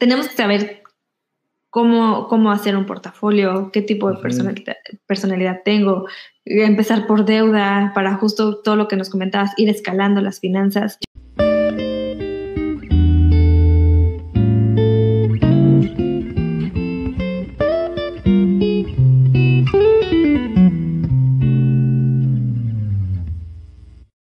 tenemos que saber cómo, cómo hacer un portafolio, qué tipo de personalidad, personalidad tengo, empezar por deuda para justo todo lo que nos comentabas, ir escalando las finanzas.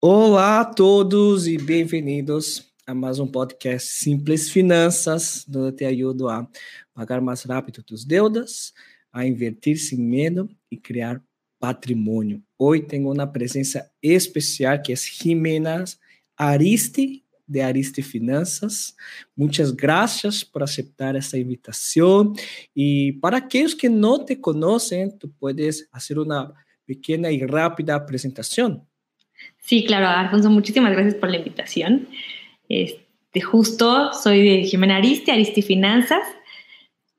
Olá a todos e bem-vindos mais um podcast Simples Finanças, onde te ajudo a pagar mais rápido tus deudas, a invertir sem medo e criar patrimônio. Hoje tenho uma presença especial que é Jimena Ariste, de Ariste Finanças. Muitas graças por aceitar essa invitação. E para aqueles que não te conhecem, tu puedes fazer uma pequena e rápida apresentação. Sí, claro, Alfonso, muchísimas gracias por la invitación. Este, justo soy de Jimena Aristi, Aristi Finanzas.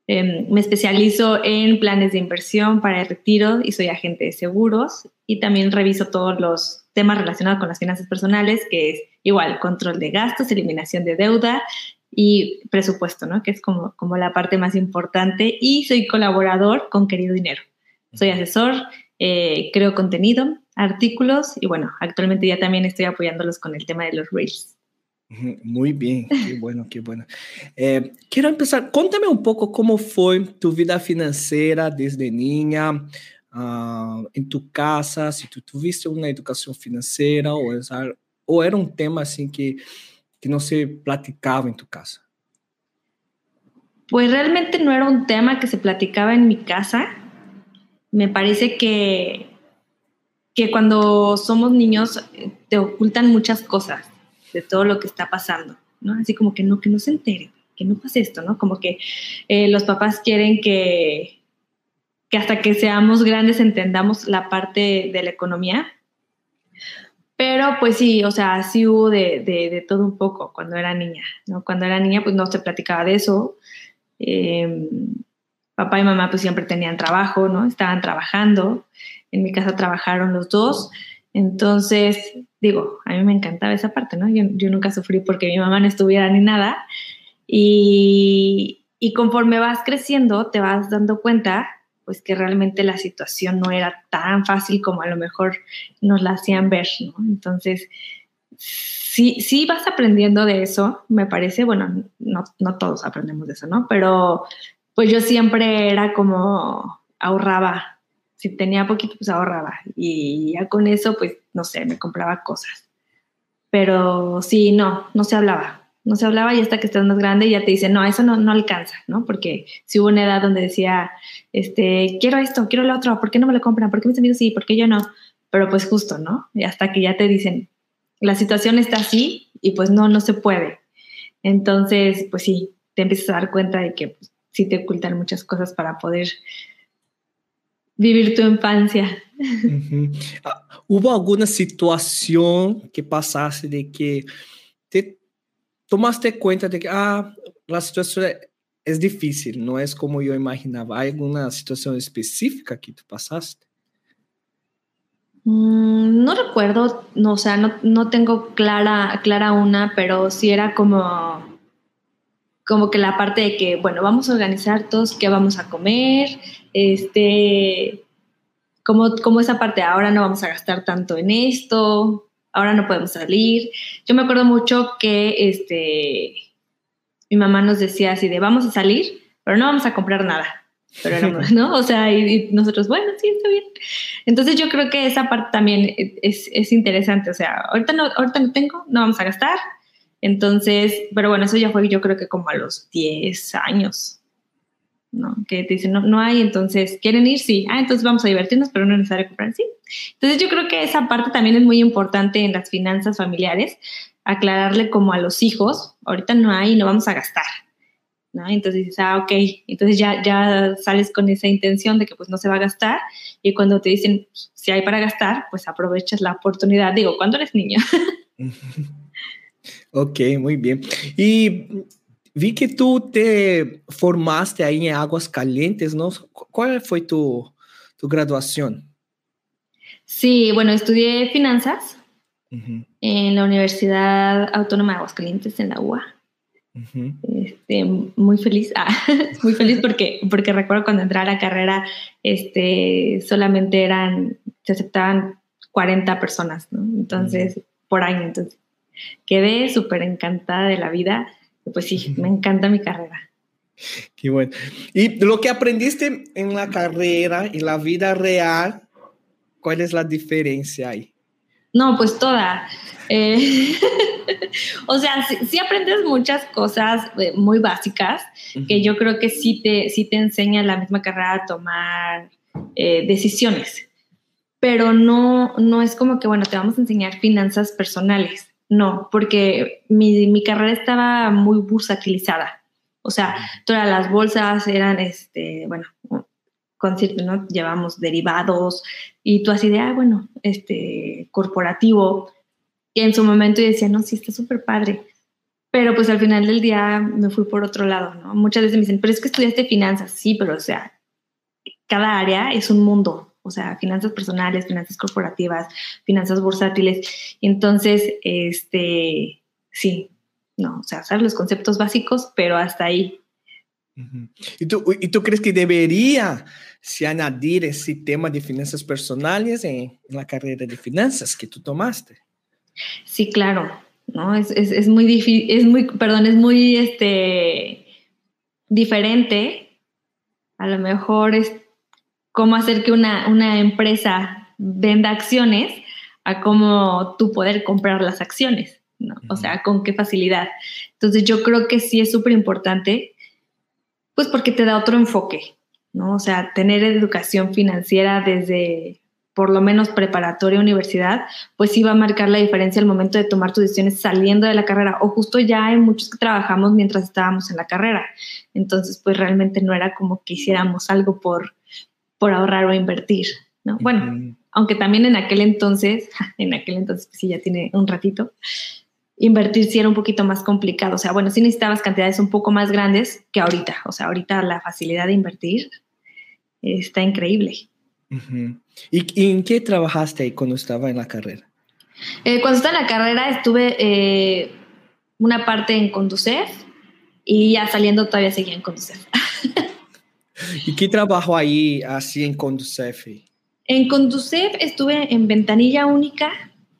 Em, me especializo en planes de inversión para el retiro y soy agente de seguros y también reviso todos los temas relacionados con las finanzas personales, que es igual control de gastos, eliminación de deuda y presupuesto, ¿no? Que es como, como la parte más importante. Y soy colaborador con Querido Dinero. Soy asesor, eh, creo contenido artículos y bueno, actualmente ya también estoy apoyándolos con el tema de los Reels. Muy bien, qué bueno, qué bueno. Eh, quiero empezar, cuéntame un poco cómo fue tu vida financiera desde niña, uh, en tu casa, si tú tuviste una educación financiera o, o era un tema así que, que no se platicaba en tu casa. Pues realmente no era un tema que se platicaba en mi casa. Me parece que que cuando somos niños eh, te ocultan muchas cosas de todo lo que está pasando, ¿no? Así como que no, que no se entere, que no pase esto, ¿no? Como que eh, los papás quieren que, que hasta que seamos grandes entendamos la parte de la economía. Pero pues sí, o sea, sí hubo de, de, todo un poco cuando era niña, ¿no? Cuando era niña pues no se platicaba de eso. Em, papá y mamá pues siempre tenían trabajo, ¿no? Estaban trabajando en mi casa trabajaron los dos. Entonces, digo, a mí me encantaba esa parte, ¿no? Yo, nunca sufrí porque mi mamá no estuviera ni nada. Y, y, conforme vas creciendo, te vas dando cuenta, pues que realmente la situación no era tan fácil como a lo mejor nos la hacían ver, ¿no? Entonces, sí, sí vas aprendiendo de eso, me parece, bueno, no, no todos aprendemos de eso, ¿no? Pero pues yo siempre era como ahorraba si tenía poquito, pues ahorraba. Y ya con eso, pues, no sé, me compraba cosas. Pero sí, no, no se hablaba. No se hablaba y hasta que estás más grande ya te dicen, no, eso no, no alcanza, ¿no? Porque si hubo una edad donde decía, este, quiero esto, quiero lo otro, ¿por qué no me lo compran? ¿Por qué mis amigos sí? ¿Por qué yo no? Pero pues justo, ¿no? Y hasta que ya te dicen, la situación está así y pues no, no se puede. Entonces, pues sí, te empiezas a dar cuenta de que pues, sí te ocultan muchas cosas para poder vivir tu infancia. Ah, ¿Hubo alguna situación que pasaste de que te tomaste cuenta de que ah, la situación es difícil, no es como yo imaginaba? ¿Hay alguna situación específica que tú pasaste? Mm, no recuerdo, no, o sea, no, no, tengo clara, clara una, pero sí era como, como que la parte de que, bueno, vamos a organizar todos qué vamos a comer, este, como, como esa parte, ahora no vamos a gastar tanto en esto, ahora no podemos salir. Yo me acuerdo mucho que este, mi mamá nos decía así de, vamos a salir, pero no vamos a comprar nada. Pero éramos, ¿no? O sea, y, nosotros, bueno, sí, está bien. Entonces yo creo que esa parte también es, es interesante. O sea, ahorita no, ahorita no tengo, no vamos a gastar. Entonces, pero bueno, eso ya fue yo creo que como a los 10 años, ¿no? Que te dicen, no, no hay, entonces, ¿quieren ir? Sí. Ah, entonces vamos a divertirnos, pero no es necesario comprar, sí. Entonces yo creo que esa parte también es muy importante en las finanzas familiares, aclararle como a los hijos, ahorita no hay, no vamos a gastar, ¿no? Entonces dices, ah, ok, entonces ya, ya sales con esa intención de que pues no se va a gastar y cuando te dicen, si hay para gastar, pues aprovechas la oportunidad, digo, cuando eres niño. ok, muy bien. Y Vi que tú te formaste ahí en Aguas Calientes, ¿no? ¿Cuál fue tu, tu graduación? Sí, bueno, estudié finanzas en la Universidad Autónoma de Aguascalientes, en la UA. este, muy feliz, ah, muy feliz porque, porque recuerdo cuando entré a la carrera, este, solamente eran, se aceptaban 40 personas, ¿no? Entonces, por año, entonces, quedé súper encantada de la vida, pues sí, me encanta mi carrera. Qué bueno. Y lo que aprendiste en la carrera y la vida real, ¿cuál es la diferencia ahí? No, pues toda. Eh, o sea, sí, aprendes muchas cosas eh, muy básicas que yo creo que sí te, sí te enseña la misma carrera a tomar eh, decisiones, pero no, no es como que, bueno, te vamos a enseñar finanzas personales. No, porque mi, mi carrera estaba muy bursatilizada. O sea, todas las bolsas eran, este, bueno, con ¿no? Llevamos derivados y tú así de, ah, bueno, este, corporativo. Y en su momento yo decía, no, sí, está súper padre. Pero pues al final del día me fui por otro lado, ¿no? Muchas veces me dicen, pero es que estudiaste finanzas. Sí, pero o sea, cada área es un mundo. O sea, finanzas personales, finanzas corporativas, finanzas bursátiles. Entonces, este, sí, no, o sea, sabes los conceptos básicos, pero hasta ahí. ¿Y tú, ¿Y tú crees que debería se añadir ese tema de finanzas personales en, la carrera de finanzas que tú tomaste? Sí, claro, ¿no? Es, es, es muy difícil, es muy, perdón, es muy este, diferente. A lo mejor es cómo hacer que una, una empresa venda acciones a cómo tú poder comprar las acciones. O sea, con qué facilidad. Entonces yo creo que sí es súper importante, pues porque te da otro enfoque, ¿no? O sea, tener educación financiera desde por lo menos preparatoria universidad, pues sí va a marcar la diferencia al momento de tomar tus decisiones saliendo de la carrera o justo ya hay muchos que trabajamos mientras estábamos en la carrera. Entonces, pues realmente no era como que hiciéramos algo por, por ahorrar o invertir, ¿no? Bueno, aunque también en aquel entonces, en aquel entonces, pues sí, ya tiene un ratito, invertir sí era un poquito más complicado. O sea, bueno, sí necesitabas cantidades un poco más grandes que ahorita. O sea, ahorita la facilidad de invertir está increíble. ¿Y, en qué trabajaste cuando estaba en la carrera? Eh, cuando estaba en la carrera estuve eh, una parte en Conducef y ya saliendo todavía seguía en Conducef. ¿Y qué trabajo ahí así en Conducef? En Conducef estuve en ventanilla única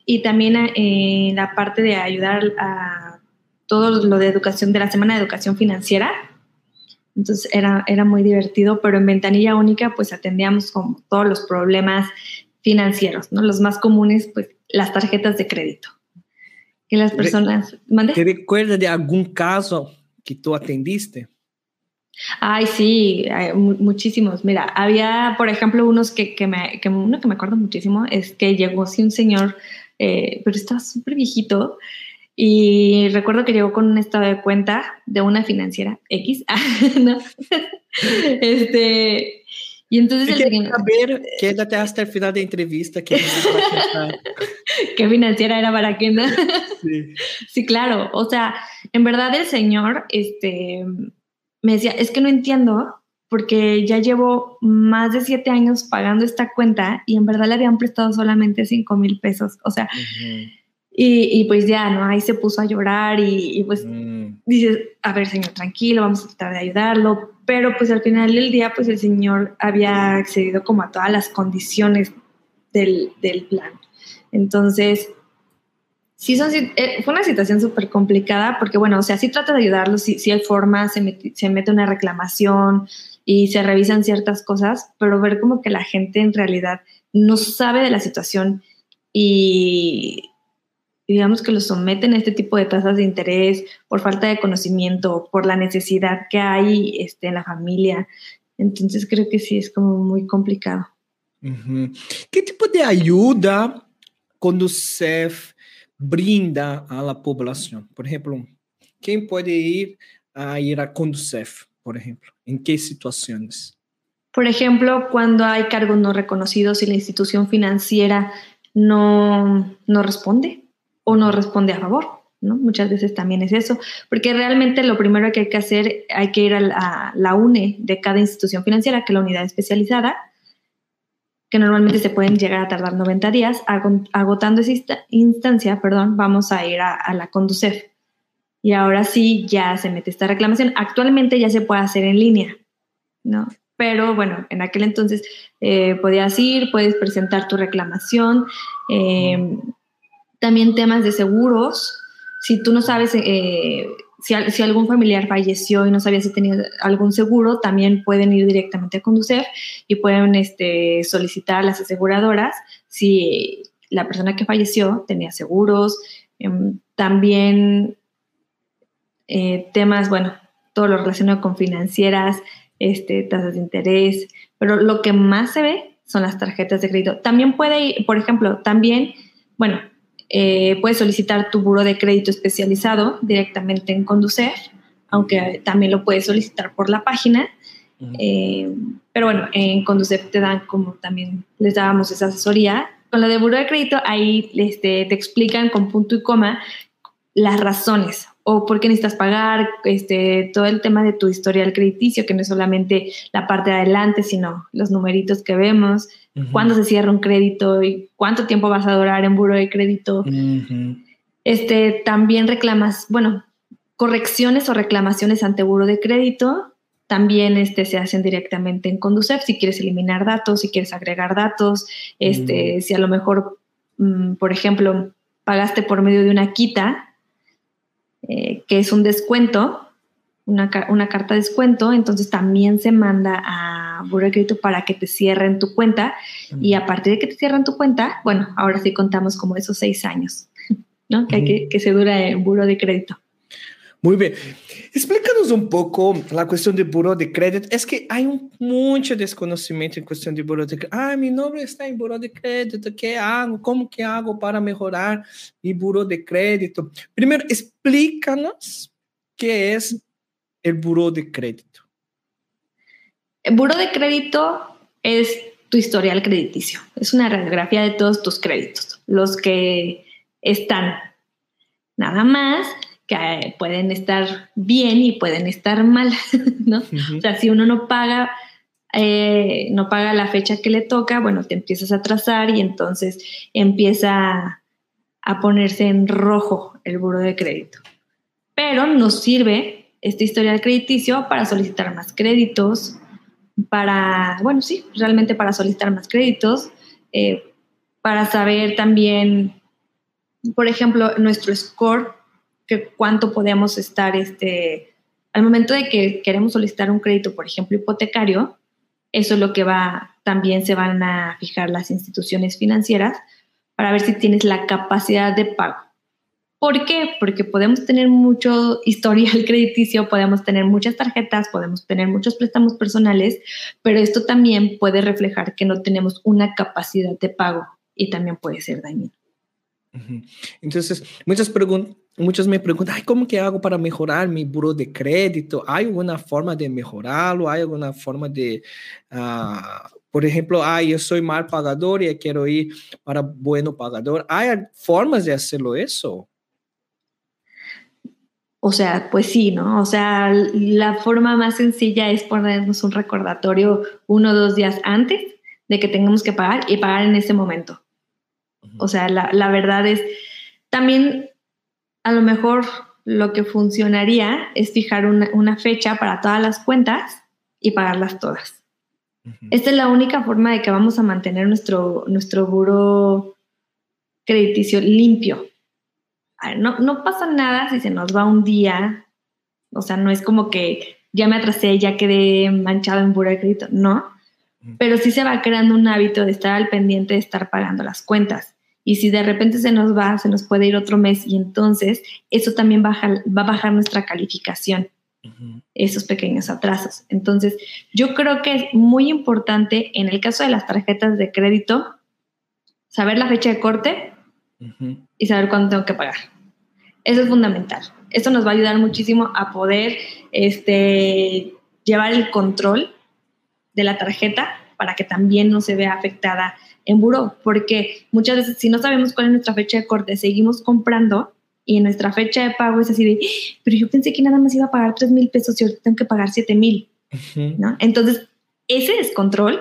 y también en eh, la parte de ayudar a todo lo de educación, de la Semana de Educación Financiera. Entonces era, era muy divertido, pero en ventanilla única pues atendíamos como todos los problemas financieros, ¿no? Los más comunes, pues las tarjetas de crédito. Que las personas... ¿Te recuerdas de algún caso que tú atendiste? Ay, sí, muchísimos. Mira, había, por ejemplo, unos que, que, me, que uno que me acuerdo muchísimo es que llegó así un señor eh, pero estaba súper viejito. Y recuerdo que llegó con un estado de cuenta de una financiera X. ¿no? este, y entonces... el saber, quédate hasta el final de entrevista. Que ¿Qué financiera era para sí. sí, claro. O sea, en verdad el señor este, me decía, es que no entiendo porque ya llevo más de siete años pagando esta cuenta y en verdad le habían prestado solamente cinco mil pesos. O sea, y, pues ya, ¿no? Ahí se puso a llorar y, pues mm. dices, a ver, señor, tranquilo, vamos a tratar de ayudarlo. Pero pues al final del día, pues el señor había accedido como a todas las condiciones del, del plan. Entonces, sí son, eh, fue una situación súper complicada porque, bueno, o sea, sí trata de ayudarlo, si sí, hay formas, se, se mete una reclamación, y se revisan ciertas cosas, pero ver como que la gente en realidad no sabe de la situación y, digamos que lo someten a este tipo de tasas de interés por falta de conocimiento, por la necesidad que hay este, en la familia. Entonces creo que sí es como muy complicado. ¿Qué tipo de ayuda Conducef brinda a la población? Por ejemplo, ¿quién puede ir a ir a Conducef? por ejemplo? ¿En qué situaciones? Por ejemplo, cuando hay cargos no reconocidos y la institución financiera no, no responde o no responde a favor. ¿no? Muchas veces también es eso, porque realmente lo primero que hay que hacer, hay que ir a la, UNE de cada institución financiera, que es la unidad especializada, que normalmente se pueden llegar a tardar 90 días. Agotando esa instancia, perdón, vamos a ir a, a la Conducef y ahora sí ya se mete esta reclamación. Actualmente ya se puede hacer en línea, ¿no? Pero bueno, en aquel entonces eh, podías ir, puedes presentar tu reclamación. Eh, también temas de seguros. Si tú no sabes eh, si, algún familiar falleció y no sabía si tenía algún seguro, también pueden ir directamente a Conducef y pueden este, solicitar a las aseguradoras si la persona que falleció tenía seguros. Em, también eh, temas, bueno, todo lo relacionado con financieras, este, tasas de interés, pero lo que más se ve son las tarjetas de crédito. También puede ir, por ejemplo, también, bueno, eh, puedes solicitar tu buro de crédito especializado directamente en Conducef, aunque también lo puedes solicitar por la página. Eh, pero bueno, en Conducef te dan como también les dábamos esa asesoría. Con lo de buro de crédito, ahí este, te explican con punto y coma las razones o por qué necesitas pagar, este, todo el tema de tu historial crediticio, que no es solamente la parte de adelante, sino los numeritos que vemos, cuándo se cierra un crédito y cuánto tiempo vas a durar en buro de crédito. este, también reclamas, bueno, correcciones o reclamaciones ante buro de crédito también este, se hacen directamente en Conducef si quieres eliminar datos, si quieres agregar datos, este, si a lo mejor, mm, por ejemplo, pagaste por medio de una quita, eh, que es un descuento, una, una, carta de descuento, entonces también se manda a Buro de Crédito para que te cierren tu cuenta y a partir de que te cierran tu cuenta, bueno, ahora sí contamos como esos seis años, ¿no? Que, que, que se dura en Buro de Crédito. Muy bien. Explícanos un poco la cuestión de buro de crédito. Es que hay un mucho desconocimiento en cuestión de buro de crédito. Ah, mi nombre está en buro de crédito. ¿Qué hago? ¿Cómo que hago para mejorar mi buro de crédito? Primero, explícanos qué es el buro de crédito. El buro de crédito es tu historial crediticio. Es una radiografía de todos tus créditos, los que están. Nada más que pueden estar bien y pueden estar mal, ¿no? O sea, si uno no paga, eh, no paga la fecha que le toca, bueno, te empiezas a atrasar y entonces empieza a ponerse en rojo el buro de crédito. Pero nos sirve este historial crediticio para solicitar más créditos, para, bueno, sí, realmente para solicitar más créditos, eh, para saber también, por ejemplo, nuestro score cuánto podemos estar, este, al momento de que queremos solicitar un crédito, por ejemplo, hipotecario, eso es lo que va, también se van a fijar las instituciones financieras para ver si tienes la capacidad de pago. ¿Por qué? Porque podemos tener mucho historial crediticio, podemos tener muchas tarjetas, podemos tener muchos préstamos personales, pero esto también puede reflejar que no tenemos una capacidad de pago y también puede ser dañino. Entonces, muchas preguntas muchos me preguntan, Ay, ¿cómo que hago para mejorar mi buro de crédito? ¿Hay alguna forma de mejorarlo? ¿Hay alguna forma de, uh, por ejemplo, ay, yo soy mal pagador y quiero ir para bueno pagador? ¿Hay formas de hacerlo eso? O sea, pues sí, ¿no? O sea, la forma más sencilla es ponernos un recordatorio uno o dos días antes de que tengamos que pagar y pagar en ese momento. O sea, la, la verdad es, también a lo mejor lo que funcionaría es fijar una, fecha para todas las cuentas y pagarlas todas. Esta es la única forma de que vamos a mantener nuestro, nuestro buro crediticio limpio. no, no pasa nada si se nos va un día, o sea, no es como que ya me atrasé, ya quedé manchado en buro de crédito, no, pero sí se va creando un hábito de estar al pendiente de estar pagando las cuentas. Y si de repente se nos va, se nos puede ir otro mes y entonces eso también baja, va a bajar nuestra calificación, esos pequeños atrasos. Entonces, yo creo que es muy importante en el caso de las tarjetas de crédito, saber la fecha de corte y saber cuándo tengo que pagar. Eso es fundamental. Esto nos va a ayudar muchísimo a poder este, llevar el control de la tarjeta para que también no se vea afectada en buró, porque muchas veces si no sabemos cuál es nuestra fecha de corte, seguimos comprando y nuestra fecha de pago es así de, pero yo pensé que nada más iba a pagar 3 mil pesos y ahorita tengo que pagar 7 mil, ¿no? Entonces, ese descontrol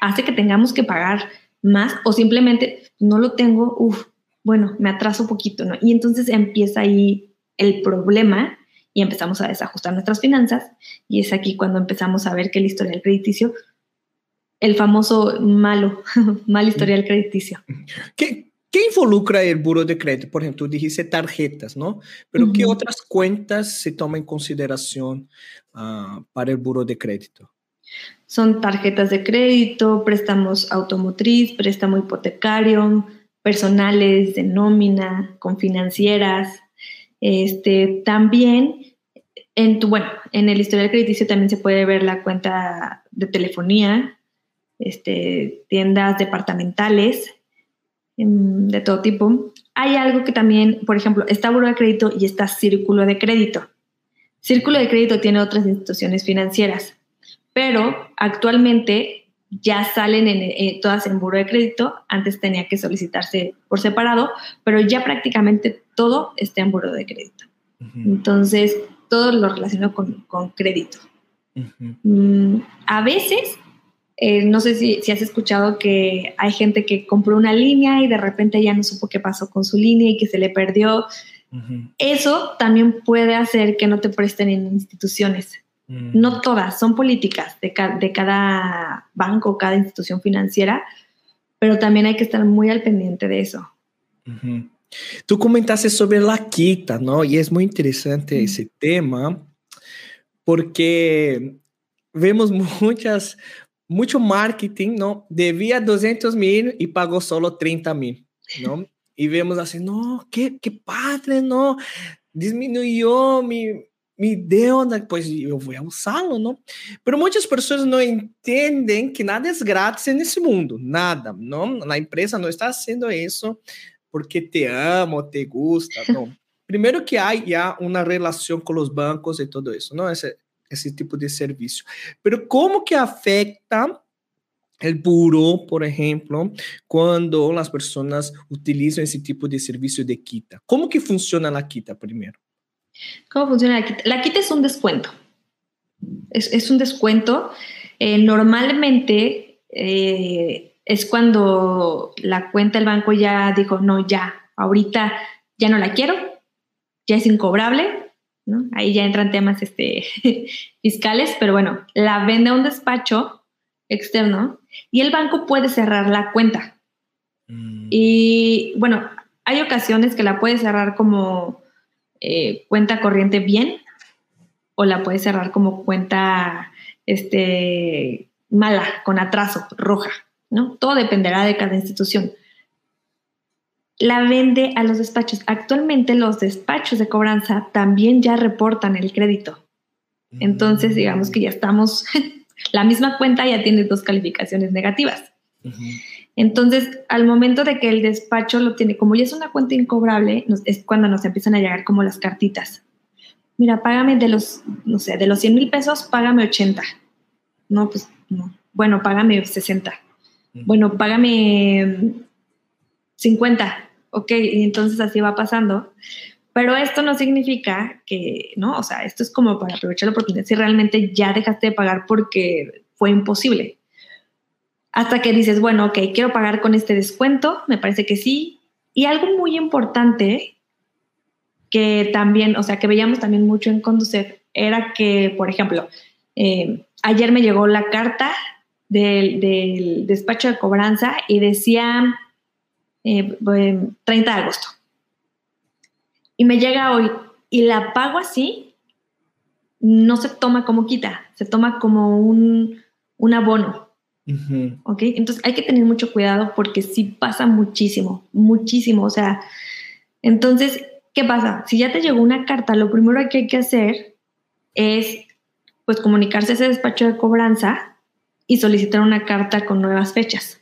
hace que tengamos que pagar más o simplemente no lo tengo, uff, bueno, me atraso poquito, ¿no? Y entonces empieza ahí el problema y empezamos a desajustar nuestras finanzas y es aquí cuando empezamos a ver que el historial crediticio, el famoso malo, mal historial crediticio. ¿Qué, ¿Qué involucra el buro de crédito? Por ejemplo, tú dijiste tarjetas, ¿no? Pero ¿qué otras cuentas se toman en consideración uh, para el buro de crédito? Son tarjetas de crédito, préstamos automotriz, préstamo hipotecario, personales de nómina, con financieras. Este, también, en tu, bueno, en el historial crediticio también se puede ver la cuenta de telefonía, este, tiendas departamentales, em, de todo tipo. Hay algo que también, por ejemplo, está buro de crédito y está círculo de crédito. Círculo de crédito tiene otras instituciones financieras, pero actualmente ya salen en, eh, todas en buro de crédito. Antes tenía que solicitarse por separado, pero ya prácticamente todo está en buro de crédito. Entonces, todo lo relacionado con, con crédito. Mm, a veces, eh, no sé si, si, has escuchado que hay gente que compró una línea y de repente ya no supo qué pasó con su línea y que se le perdió. Eso también puede hacer que no te presten en instituciones. No todas, son políticas de, de, cada banco, cada institución financiera, pero también hay que estar muy al pendiente de eso. Tú comentaste sobre la quita, ¿no? Y es muy interesante ese tema porque vemos muchas, mucho marketing, ¿no? Debía 200 mil y pagó solo 30 mil, ¿no? Y vemos así, no, qué, qué padre, ¿no? Disminuyó mi, me deuda, pues eu vou usá-lo, não? Pero muitas pessoas não entendem que nada é grátis nesse mundo, nada, não? A empresa não está fazendo isso porque te ama, te gusta, não. Primeiro que há já uma relação com os bancos e tudo isso, não? Esse, esse tipo de serviço. Pero como que afeta el buro, por ejemplo, quando as pessoas utilizam esse tipo de serviço de quita? Como que funciona a quita primeiro? ¿Cómo funciona la quita? La quita es un descuento. Es, un descuento. Eh, normalmente eh, es cuando la cuenta del banco ya dijo, no, ya, ahorita ya no la quiero, ya es incobrable, ¿no? Ahí ya entran temas este, fiscales, pero bueno, la vende a un despacho externo y el banco puede cerrar la cuenta. Mm. Y bueno, hay ocasiones que la puede cerrar como eh, cuenta corriente bien o la puedes cerrar como cuenta este, mala, con atraso, roja, ¿no? Todo dependerá de cada institución. La vende a los despachos. Actualmente los despachos de cobranza también ya reportan el crédito. Entonces, digamos que ya estamos, la misma cuenta ya tiene dos calificaciones negativas. Entonces, al momento de que el despacho lo tiene, como ya es una cuenta incobrable, es cuando nos empiezan a llegar como las cartitas. Mira, págame de los, no sé, de los 100 mil pesos, págame 80. No, pues no. Bueno, págame 60. Bueno, págame 50. Ok, y entonces así va pasando. Pero esto no significa que, ¿no? O sea, esto es como para aprovechar la oportunidad si realmente ya dejaste de pagar porque fue imposible hasta que dices, bueno, ok, quiero pagar con este descuento, me parece que sí. Y algo muy importante que también, o sea, que veíamos también mucho en Conducef, era que, por ejemplo, eh, ayer me llegó la carta del, despacho de cobranza y decía 30 eh, de agosto. Y me llega hoy y la pago así, no se toma como quita, se toma como un, un abono. ¿Ok? Entonces hay que tener mucho cuidado porque sí pasa muchísimo, muchísimo. O sea, entonces, ¿qué pasa? Si ya te llegó una carta, lo primero que hay que hacer es pues comunicarse a ese despacho de cobranza y solicitar una carta con nuevas fechas.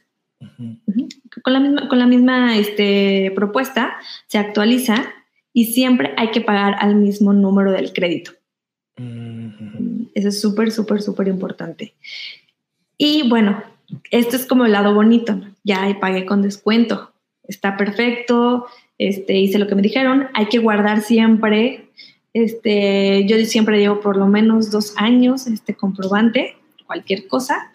Con la misma, con la misma este, propuesta se actualiza y siempre hay que pagar al mismo número del crédito. Eso es súper, súper, súper importante. Y bueno, esto es como el lado bonito, ya pagué con descuento, está perfecto, este, hice lo que me dijeron, hay que guardar siempre, este, yo siempre llevo por lo menos dos años este comprobante, cualquier cosa,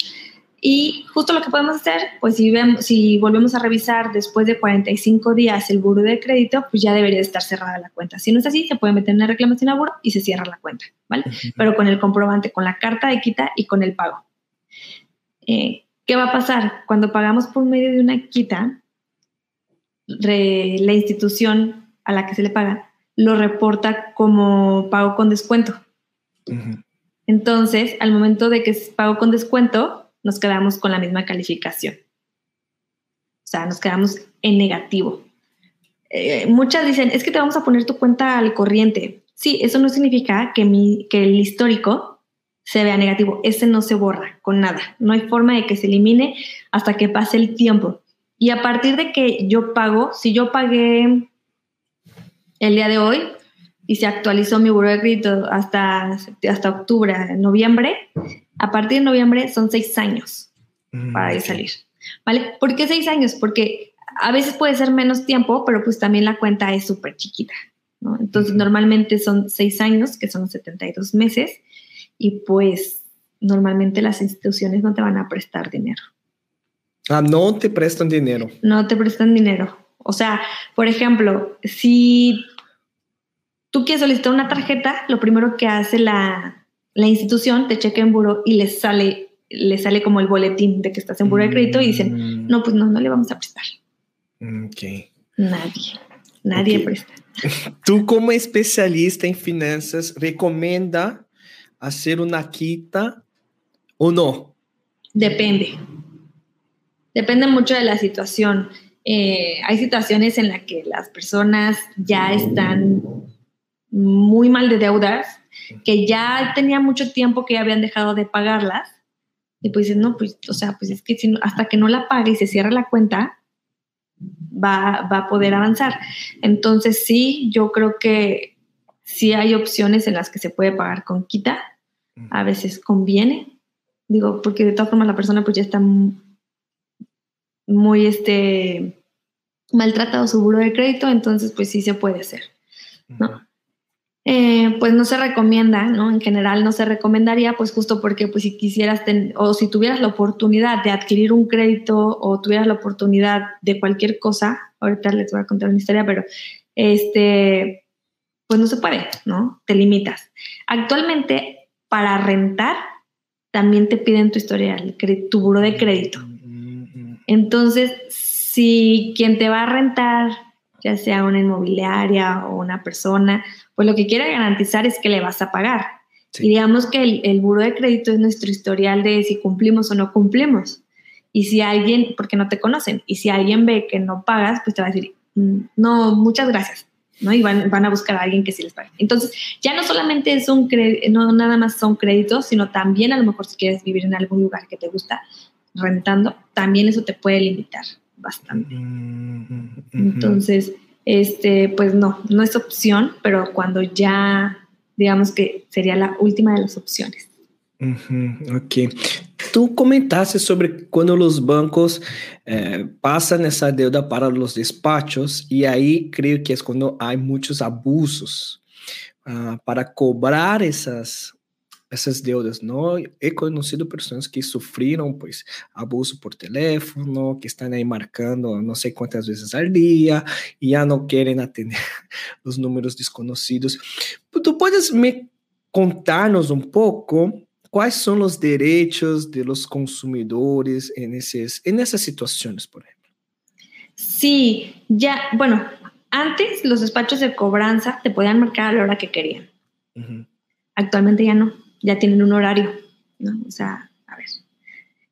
Y justo lo que podemos hacer, pues si, vemos, si volvemos a revisar después de 45 días el buro de crédito, pues ya debería estar cerrada la cuenta. Si no es así, se puede meter una reclamación a buro y se cierra la cuenta, ¿vale? Pero con el comprobante, con la carta de quita y con el pago. Eh, ¿Qué va a pasar? Cuando pagamos por medio de una quita, la institución a la que se le paga lo reporta como pago con descuento. Entonces, al momento de que es pago con descuento, nos quedamos con la misma calificación. O sea, nos quedamos en negativo. Eh, muchas dicen, es que te vamos a poner tu cuenta al corriente. Sí, eso no significa que, mi, que el histórico se vea negativo. Ese no se borra con nada. No hay forma de que se elimine hasta que pase el tiempo. Y a partir de que yo pago, si yo pagué el día de hoy y se actualizó mi buro de crédito hasta, hasta octubre, noviembre, a partir de noviembre son seis años mm, para salir. ¿Vale? ¿Por qué seis años? Porque a veces puede ser menos tiempo, pero pues también la cuenta es súper chiquita. ¿no? Entonces, normalmente son seis años, que son 72 meses, y pues normalmente las instituciones no te van a prestar dinero. Ah, no te prestan dinero. No te prestan dinero. O sea, por ejemplo, si tú quieres solicitar una tarjeta, lo primero que hace la, la institución te checa en buro y le sale, le sale como el boletín de que estás en buro de crédito y dicen, mm. no, pues no, no le vamos a prestar. Ok. Nadie, nadie presta. Tú como especialista en finanzas, ¿recomienda hacer una quita o no? Depende. Depende mucho de la situación. Eh, hay situaciones en las que las personas ya están muy mal de deudas, que ya tenía mucho tiempo que ya habían dejado de pagarlas. Y pues dicen, no, pues, o sea, pues es que hasta que no la pague y se cierre la cuenta, va, va a poder avanzar. Entonces, sí, yo creo que sí hay opciones en las que se puede pagar con quita. A veces conviene, digo, porque de todas formas la persona pues ya está muy este, maltratado su buro de crédito, entonces pues sí se puede hacer, ¿no? Eh, pues no se recomienda, ¿no? En general no se recomendaría, pues justo porque pues si quisieras o si tuvieras la oportunidad de adquirir un crédito o tuvieras la oportunidad de cualquier cosa, ahorita les voy a contar una historia, pero este, pues no se puede, ¿no? Te limitas. Actualmente, para rentar, también te piden tu historial, tu buro de crédito. Entonces, si quien te va a rentar, ya sea una inmobiliaria o una persona, pues lo que quiere garantizar es que le vas a pagar. Y digamos que el, el buro de crédito es nuestro historial de si cumplimos o no cumplimos. Y si alguien, porque no te conocen, y si alguien ve que no pagas, pues te va a decir, mm, no, muchas gracias, ¿no? Y van, van a buscar a alguien que sí les pague. Entonces, ya no solamente es un no nada más son créditos, sino también a lo mejor si quieres vivir en algún lugar que te gusta, rentando, también eso te puede limitar bastante. Entonces, este, pues no, no es opción, pero cuando ya, digamos que sería la última de las opciones. ok. Tú comentaste sobre cuando los bancos eh, pasan esa deuda para los despachos y ahí creo que es cuando hay muchos abusos uh, para cobrar esas, essas deudas, não? He conhecido pessoas que sofreram, pois, abuso por teléfono, que estão aí marcando não sei quantas vezes ao dia e já não querem atender os números desconhecidos. Tu podes me contar-nos um pouco quais são os direitos de los consumidores esses, em essas situações, por exemplo? Sí, ya, bueno, antes los despachos de cobranza te podían marcar a la hora que querían. Uh -huh. Actualmente ya no. Ya tienen un horario, ¿no? O sea, a ver,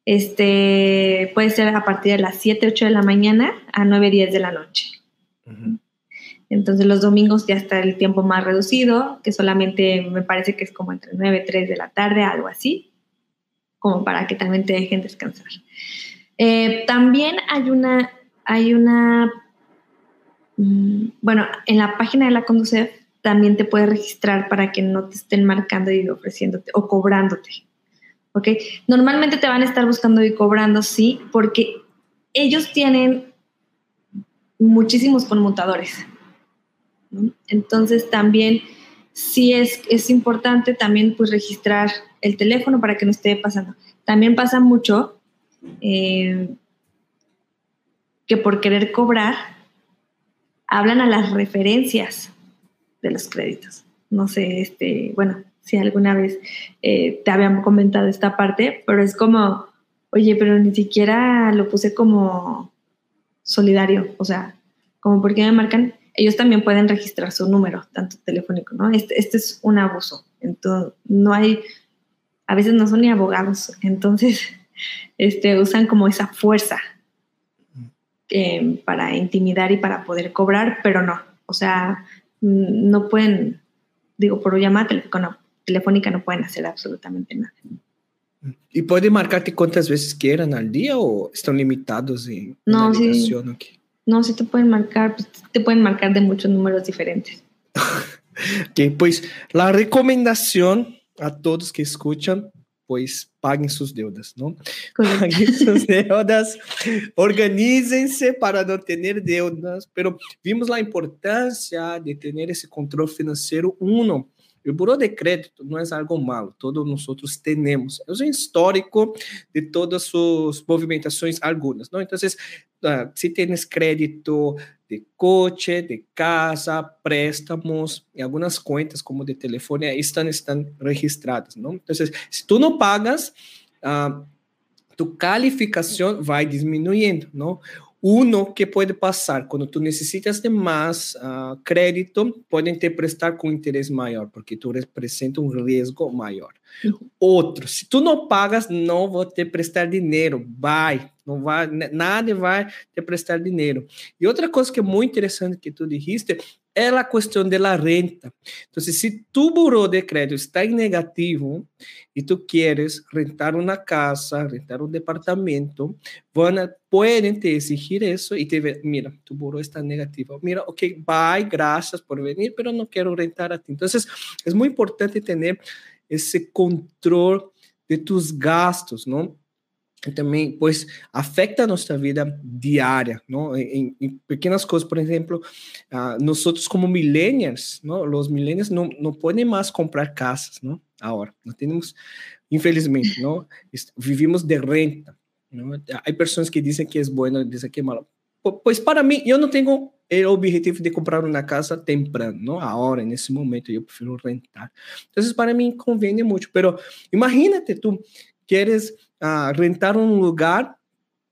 este puede ser a partir de las 7, 8 de la mañana a 9, 10 de la noche. Entonces los domingos ya está el tiempo más reducido, que solamente me parece que es como entre 9 y 3 de la tarde, algo así, como para que también te dejen descansar. Eh, también hay una, hay una, mm, bueno, en la página de la Conducef también te puedes registrar para que no te estén marcando y ofreciéndote o cobrándote. ¿Ok? Normalmente te van a estar buscando y cobrando, sí, porque ellos tienen muchísimos conmutadores. Entonces también sí es, es importante también pues registrar el teléfono para que no esté pasando. También pasa mucho eh, que por querer cobrar hablan a las referencias de los créditos. No sé, este, bueno, si alguna vez eh, te habían comentado esta parte, pero es como, oye, pero ni siquiera lo puse como solidario, o sea, como porque me marcan, ellos también pueden registrar su número, tanto telefónico, ¿no? Este, este es un abuso, entonces no hay, a veces no son ni abogados, entonces este, usan como esa fuerza eh, para intimidar y para poder cobrar, pero no, o sea, no pueden, digo, por llamada telefónica no pueden hacer absolutamente nada. ¿Y puede marcarte cuántas veces quieran al día o están limitados en no, sí, No, sí te pueden marcar, pues, te pueden marcar de muchos números diferentes. ok, pues la recomendación a todos que escuchan, pues paguen sus deudas, ¿no? Paguen sus deudas, organícense para no tener deudas, pero vimos la importancia de tener ese control financiero uno o burô de crédito não é algo malo, todos nós temos. É um histórico de todas suas movimentações, algumas. Não? Então, uh, se tens crédito de coche, de casa, préstamos e algumas contas, como de telefone, estão, estão registradas. Não? Então, se tu não pagas, uh, tu calificação vai diminuindo. Não? Uno que pode passar quando tu necessitas de mais uh, crédito, podem te prestar com interesse maior, porque tu representa um risco maior. Outro, se tu não pagas, não vou te prestar dinheiro, vai, não vai, nada vai te prestar dinheiro. E outra coisa que é muito interessante que tu dijiste é a questão da renta. Então, se tu burô de crédito está em negativo e tu queres rentar uma casa, rentar um departamento, vão, podem te exigir isso e te ver, mira, tu burô está negativo. Mira, ok, vai, graças por venir, pero não quero rentar a ti. Então, é muito importante ter esse controle de tus gastos, não? Também pois afeta a nossa vida diária, não? Em, em pequenas coisas, por exemplo, uh, nós outros como millennials, não? Os millennials não, não podem mais comprar casas, não? Agora, não temos, infelizmente, não? Vivimos de renta, não? Há pessoas que dizem que é bom, dizem que é malo. Pois para mim, eu não tenho o objetivo de comprar uma casa temprano, não? Agora, nesse momento, eu prefiro rentar. Então, para mim, convém muito. Pero imagínate, tu queres a rentar um lugar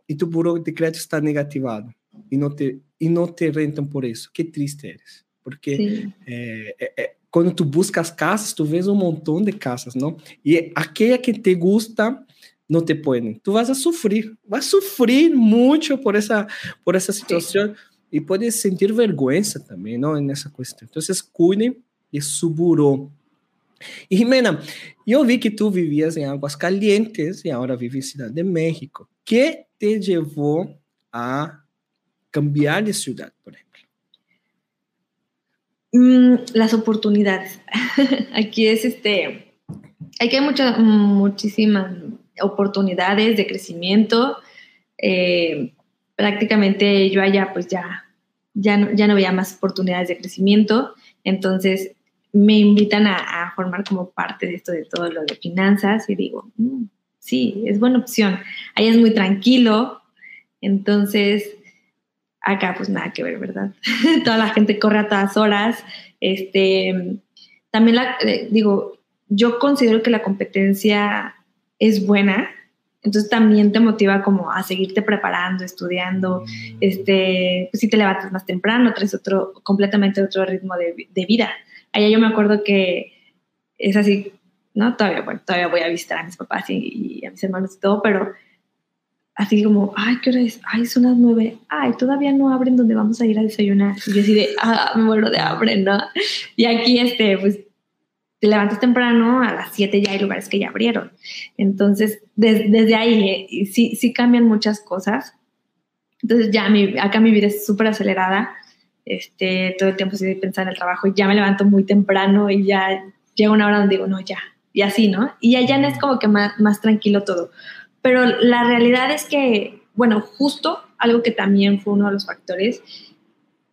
e tu burô de crédito está negativado e não te e não te rentam por isso. Que triste eres, porque é, é, é, quando tu buscas casas, tu vês um montão de casas, não? E aquela que te gusta não te põem. Tu vas a sofrer, vas sofrer muito por essa por essa situação Sim. e pode sentir vergonha também, não? Nessa questão. Então, cuidem de su burô. Y Jimena, yo vi que tú vivías en Aguas Calientes y ahora vives en Ciudad de México. ¿Qué te llevó a cambiar de ciudad, por ejemplo? Mm, las oportunidades. aquí es este, aquí hay muchas, muchísimas oportunidades de crecimiento. Eh, prácticamente yo allá pues ya, ya, ya no veía más oportunidades de crecimiento. Entonces me invitan a, formar como parte de esto de todo lo de finanzas y digo, mm, sí, es buena opción. Ahí es muy tranquilo, entonces acá pues nada que ver, ¿verdad? Toda la gente corre a todas horas. Este, también la, eh, digo, yo considero que la competencia es buena, entonces también te motiva como a seguirte preparando, estudiando, este, pues si te levantas más temprano, traes otro, completamente otro ritmo de, de vida. Allá yo me acuerdo que es así, ¿no? Todavía, bueno, todavía voy a visitar a mis papás y, a mis hermanos y todo, pero así como, ay, ¿qué hora es? Ay, son las nueve. Ay, todavía no abren donde vamos a ir a desayunar. Y yo así de, ah, me muero de hambre, ¿no? Y aquí, este, pues, te levantas temprano, a las siete ya hay lugares que ya abrieron. Entonces, desde ahí, eh, sí, sí cambian muchas cosas. Entonces, ya mi, acá mi vida es súper acelerada este, todo el tiempo estoy pensando en el trabajo y ya me levanto muy temprano y ya llega una hora donde digo, no, ya, y así, ¿no? Y allá es como que más, más tranquilo todo. Pero la realidad es que, bueno, justo algo que también fue uno de los factores,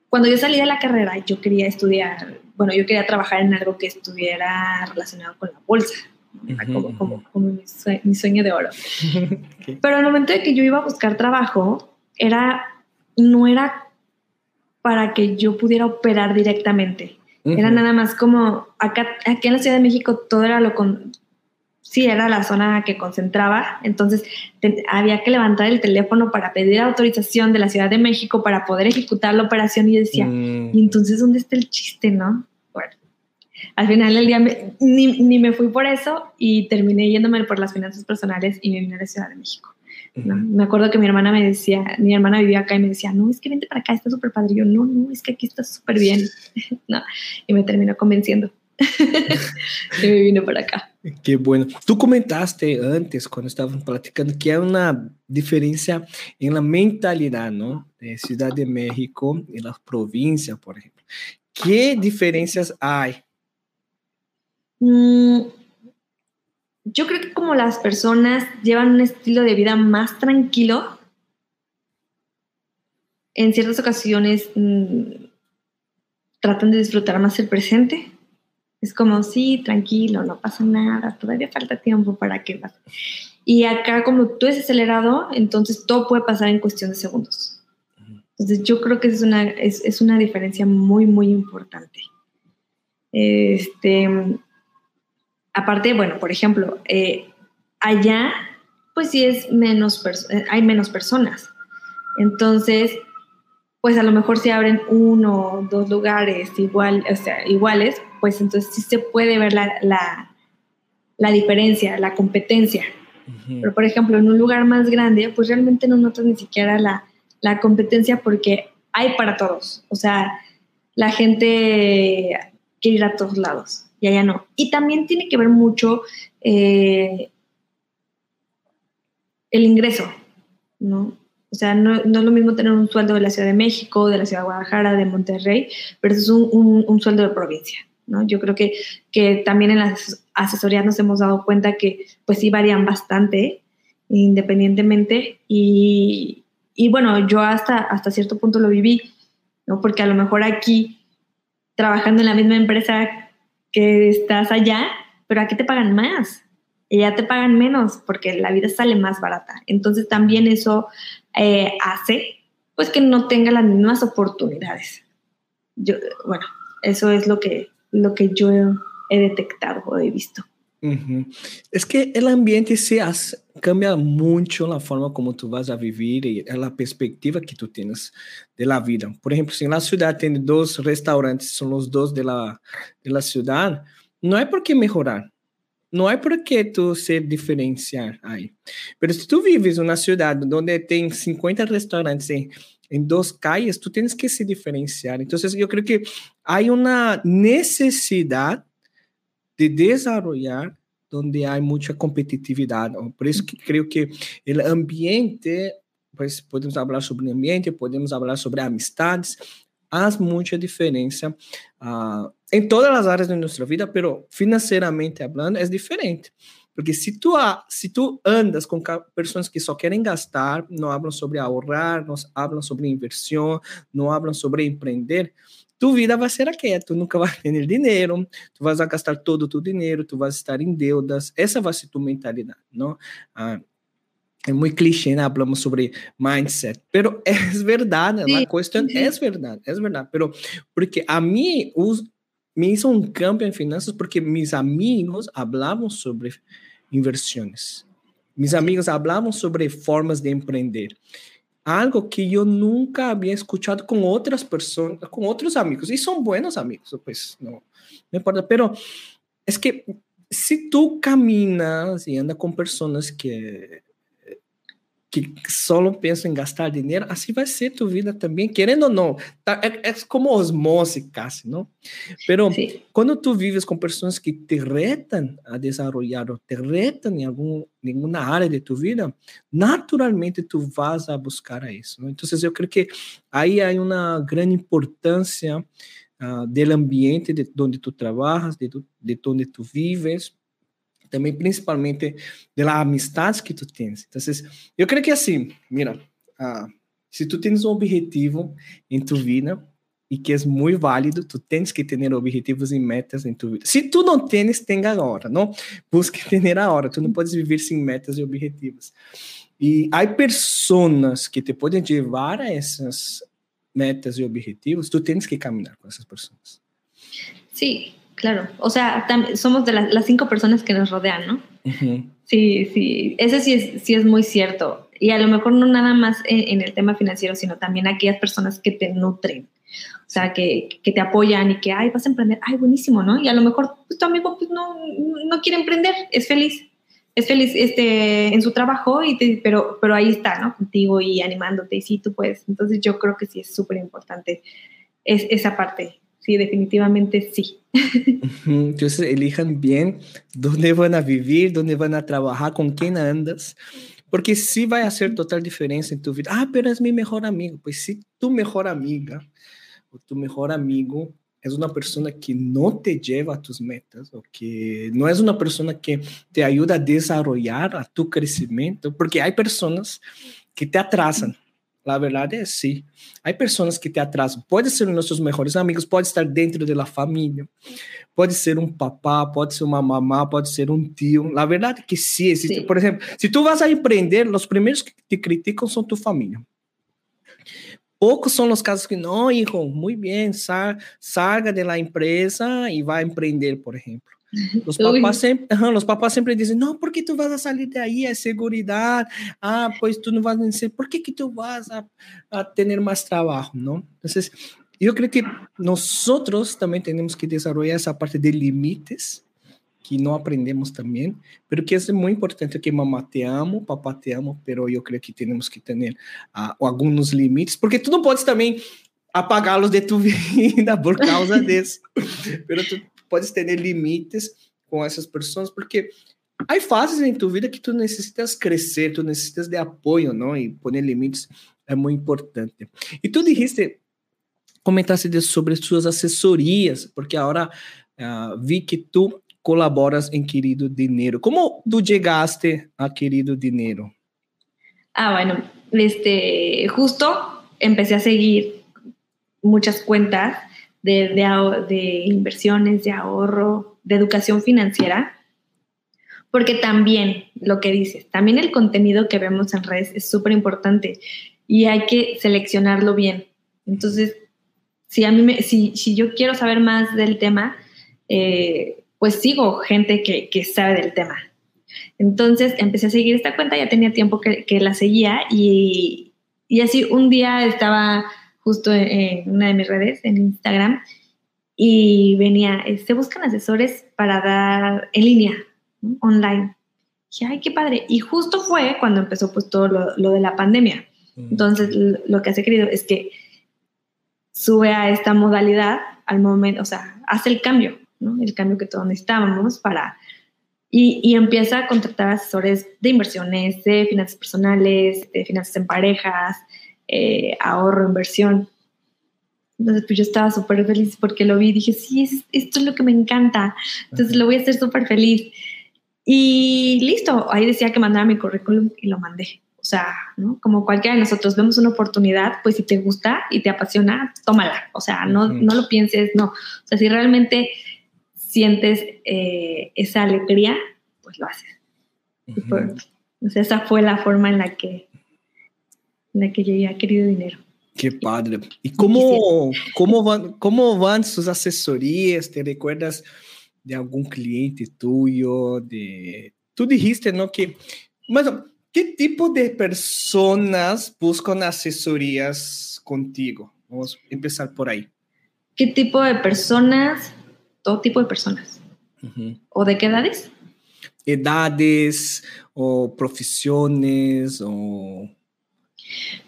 cuando yo salí de la carrera, yo quería estudiar, bueno, yo quería trabajar en algo que estuviera relacionado con la bolsa. como, mi, sueño, de oro. Pero al momento de que yo iba a buscar trabajo, era, no era para que yo pudiera operar directamente. Era nada más como acá, aquí en la Ciudad de México todo era lo con, sí era la zona que concentraba, entonces había que levantar el teléfono para pedir autorización de la Ciudad de México para poder ejecutar la operación y yo decía, mm. ¿y entonces dónde está el chiste, no? Bueno, al final del día ni, me fui por eso y terminé yéndome por las finanzas personales y me vine a la Ciudad de México. Me acuerdo que mi hermana me decía, mi hermana vivía acá y me decía, no, es que vente para acá, está súper padre. yo, no, no, es que aquí está súper bien. no, y me terminó convenciendo. y me vine para acá. Qué bueno. Tú comentaste antes, cuando estábamos platicando, que hay una diferencia en la mentalidad, ¿no? De Ciudad de México y las provincias, por ejemplo. ¿Qué diferencias hay? Mm, yo creo que como las personas llevan un estilo de vida más tranquilo, en ciertas ocasiones mm, tratan de disfrutar más el presente es como, sí, tranquilo, no pasa nada, todavía falta tiempo para que pase. Y acá como tú eres acelerado, entonces todo puede pasar en cuestión de segundos. Entonces yo creo que es una, es, una diferencia muy, muy importante. Este, aparte, bueno, por ejemplo, eh, allá pues sí es menos, eh, hay menos personas. Entonces, pues a lo mejor si abren uno o dos lugares igual, o sea, iguales, pues entonces sí se puede ver la, la, diferencia, la competencia. Pero por ejemplo, en un lugar más grande, pues realmente no notas ni siquiera la, la competencia porque hay para todos. O sea, la gente quiere ir a todos lados y allá no. Y también tiene que ver mucho eh, el ingreso, ¿no? O sea, no, no, es lo mismo tener un sueldo de la Ciudad de México, de la Ciudad de Guadalajara, de Monterrey, pero es un, un, sueldo de provincia. ¿no? Yo creo que, que también en las asesorías nos hemos dado cuenta que pues sí varían bastante independientemente y, y, bueno, yo hasta, hasta cierto punto lo viví, ¿no? porque a lo mejor aquí trabajando en la misma empresa que estás allá, pero aquí te pagan más y ya te pagan menos porque la vida sale más barata. Entonces también eso eh, hace pues que no tenga las mismas oportunidades. Yo, bueno, eso es lo que, lo que yo he, detectado o he visto. Es que el ambiente se hace, cambia mucho la forma como tú vas a vivir y la perspectiva que tú tienes de la vida. Por ejemplo, si en la ciudad tiene dos restaurantes, son los dos de la, de la ciudad, no hay por qué mejorar. Não é porque tu se diferenciar aí. Mas se tu vives numa cidade onde tem 50 restaurantes em, em duas calles, tu tens que se diferenciar. Então, eu creio que há uma necessidade de desenvolver onde há muita competitividade. Por isso que creio que o ambiente, pues podemos falar sobre o ambiente, podemos falar sobre amistades, faz muita diferença uh, em todas as áreas da nossa vida, pero financeiramente falando é diferente. Porque se tu, se tu andas com pessoas que só querem gastar, não falam sobre ahorrar, não falam sobre inversão, não falam sobre empreender, tu vida vai ser aquela, tu nunca vai ter dinheiro, tu vas gastar todo o teu dinheiro, tu vas estar em deudas, essa vai ser tua mentalidade, não? Ah, é muito clichê, né? Hablamos sobre mindset, pero é verdade, sí, a questão é verdade, é verdade, pero porque a mim os, me hizo um cambio em finanças porque mis amigos hablavam sobre inversões, mis amigos hablavam sobre formas de empreender, algo que eu nunca havia escuchado com outras pessoas, com outros amigos, e são buenos amigos, pues não, não importa, pero é que se tu caminas e anda com pessoas que que só pensam em gastar dinheiro, assim vai ser tua vida também, querendo ou não. Tá, é, é como osmose, quase, não? Sí. quando tu vives com pessoas que te retam a desenvolver ou te retam em algum, alguma área de tua vida, naturalmente tu vas a buscar isso. Não? Então, eu creio que aí há uma grande importância uh, do ambiente de onde tu trabalhas, de, de onde tu vives, também principalmente das amistades que tu tens. Então, eu creio que assim, mira, uh, se tu tens um objetivo em tu vida, e que é muito válido, tu tens que ter objetivos e metas em tua vida. Se tu não tens, tenha agora, não? Busque ter agora, tu não podes viver sem metas e objetivos. E há pessoas que te podem levar a essas metas e objetivos, tu tens que caminhar com essas pessoas. Sí, claro. O sea, somos de las, las, cinco personas que nos rodean, ¿no? Uh -huh. Sí, sí. Eso sí es, sí es muy cierto. Y a lo mejor no nada más en, en, el tema financiero, sino también aquellas personas que te nutren. O sea, que, que, te apoyan y que, ay, vas a emprender, ay, buenísimo, ¿no? Y a lo mejor pues, tu amigo pues, no, no quiere emprender, es feliz, es feliz este, en su trabajo, y te, pero, pero ahí está, ¿no? Contigo y animándote, y sí, tú puedes. Entonces yo creo que sí es súper importante es, esa parte. Sí, definitivamente sí. Entonces elijan bien dónde van a vivir, dónde van a trabajar, con quién andas, porque sí va a hacer total diferencia en tu vida. Ah, pero es mi mejor amigo. Pues si tu mejor amiga o tu mejor amigo es una persona que no te lleva a tus metas o que no es una persona que te ayuda a desarrollar a tu crecimiento, porque hay personas que te atrasan. La verdad es sí. Hay personas que te atrasan. Puede ser nuestros mejores amigos, pode estar dentro de la familia, pode ser um papá, pode ser uma mamá, pode ser um tio. La verdade é que sí existe. Sí. Por exemplo, se tu vas a empreender, os primeiros que te criticam são tu família. Poucos são os casos que, não, hijo, muito bem, sal, salga de la empresa e vai empreender, por exemplo. Os papás, sempre, os papás sempre dizem, não, por que tu vas a sair daí? É segurança. Ah, pois tu não vas a dizer, por que que tu vas a, a ter mais trabalho, não? Então, eu creio que nós também temos que desenvolver essa parte de limites que não aprendemos também, pero que é muito importante que mamá te amo, papá te amo, pero eu creio que temos que ter uh, alguns limites, porque tu não podes também apagá-los de tu vida por causa disso. pero tu podes ter limites com essas pessoas, porque há fases em tua vida que tu necessitas crescer, tu necessitas de apoio, não? E pôr limites é muito importante. E tu dijiste, comentaste sobre suas assessorias, porque agora uh, vi que tu colaboras en Querido Dinero. ¿Cómo tú llegaste a Querido Dinero? Ah, bueno, este, justo empecé a seguir muchas cuentas de, de, de inversiones, de ahorro, de educación financiera, porque también lo que dices, también el contenido que vemos en redes es súper importante y hay que seleccionarlo bien. Entonces, si, a mí me, si, si yo quiero saber más del tema, eh, pues sigo gente que, que, sabe del tema. Entonces empecé a seguir esta cuenta, ya tenía tiempo que, que la seguía y, y, así un día estaba justo en una de mis redes, en Instagram, y venía, se buscan asesores para dar en línea, ¿no? online. Dije, ay, qué padre. Y justo fue cuando empezó pues todo lo, lo de la pandemia. Entonces, lo que hace querido es que sube a esta modalidad al momento, o sea, hace el cambio el cambio que todos necesitábamos para... Y, y, empieza a contratar asesores de inversiones, de finanzas personales, de finanzas en parejas, eh, ahorro, inversión. Entonces, pues yo estaba súper feliz porque lo vi y dije, sí, esto es lo que me encanta. Entonces, lo voy a hacer súper feliz. Y listo, ahí decía que mandara mi currículum y lo mandé. O sea, ¿no? como cualquiera de nosotros vemos una oportunidad, pues si te gusta y te apasiona, tómala. O sea, no, no lo pienses, no. O sea, si realmente sientes eh, esa alegría, pues lo haces. Uh -huh. por, o sea, esa fue la forma en la que, la que llegué a Querido Dinero. Qué padre. ¿Y cómo, cómo, van, cómo van sus asesorías? ¿Te recuerdas de algún cliente tuyo? De... Tú dijiste, ¿no? Que, bueno, ¿qué tipo de personas buscan asesorías contigo? Vamos a empezar por ahí. ¿Qué tipo de personas? todo tipo de personas. Uh -huh. ¿O de qué edades? Edades o profesiones o...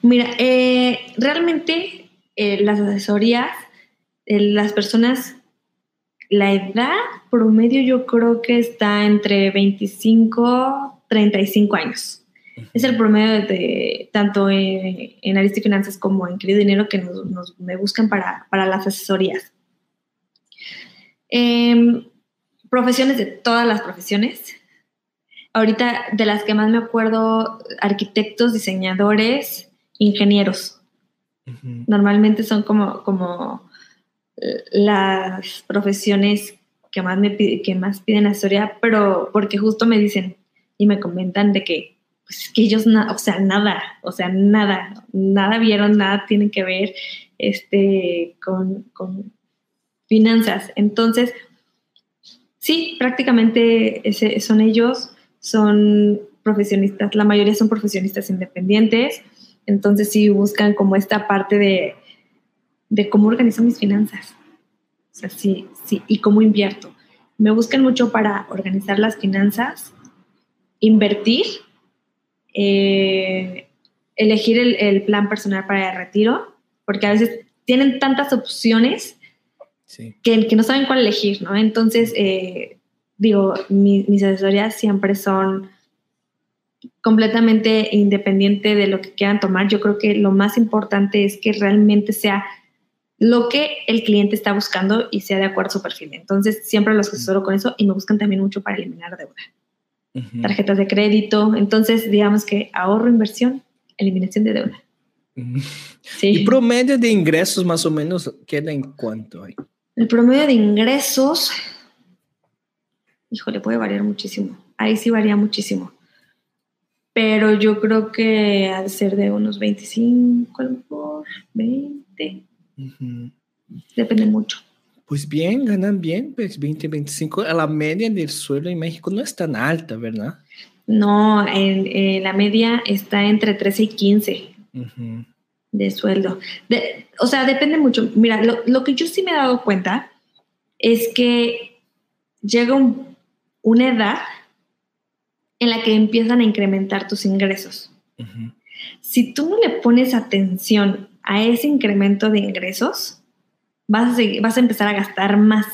Mira, eh, realmente eh, las asesorías, eh, las personas, la edad promedio yo creo que está entre 25, 35 años. Uh -huh. Es el promedio de tanto en, en Arista y Finanzas como en Querido Dinero que nos, nos, me buscan para, para las asesorías. Eh, profesiones de todas las profesiones. Ahorita de las que más me acuerdo, arquitectos, diseñadores, ingenieros. Uh -huh. Normalmente son como, como las profesiones que más, me, que más piden asesoría, pero porque justo me dicen y me comentan de que, pues que ellos, o sea, nada, o sea, nada, nada vieron, nada tienen que ver este, con, con finanzas. Entonces, sí, prácticamente ese, son ellos, son profesionistas, la mayoría son profesionistas independientes, entonces sí buscan como esta parte de, de cómo organizo mis finanzas. O sea, sí, sí, y cómo invierto. Me buscan mucho para organizar las finanzas, invertir, eh, elegir el, plan personal para el retiro, porque a veces tienen tantas opciones que, que, no saben cuál elegir, ¿no? Entonces, eh, digo, mis asesorías siempre son completamente independiente de lo que quieran tomar. Yo creo que lo más importante es que realmente sea lo que el cliente está buscando y sea de acuerdo a su perfil. Entonces, siempre los asesoro con eso y me buscan también mucho para eliminar deuda. Tarjetas de crédito. Entonces, digamos que ahorro, inversión, eliminación de deuda. Sí. ¿Y promedio de ingresos más o menos queda en cuánto hay? El promedio de ingresos, híjole, puede variar muchísimo. Ahí sí varía muchísimo. Pero yo creo que al ser de unos 25, a lo mejor 20, Depende mucho. Pues bien, ganan bien, pues 20, 25. La media del sueldo en México no es tan alta, ¿verdad? No, en, la media está entre 13 y 15 de sueldo. o sea, depende mucho. Mira, lo, que yo sí me he dado cuenta es que llega una edad en la que empiezan a incrementar tus ingresos. Si tú no le pones atención a ese incremento de ingresos, vas a, vas a empezar a gastar más.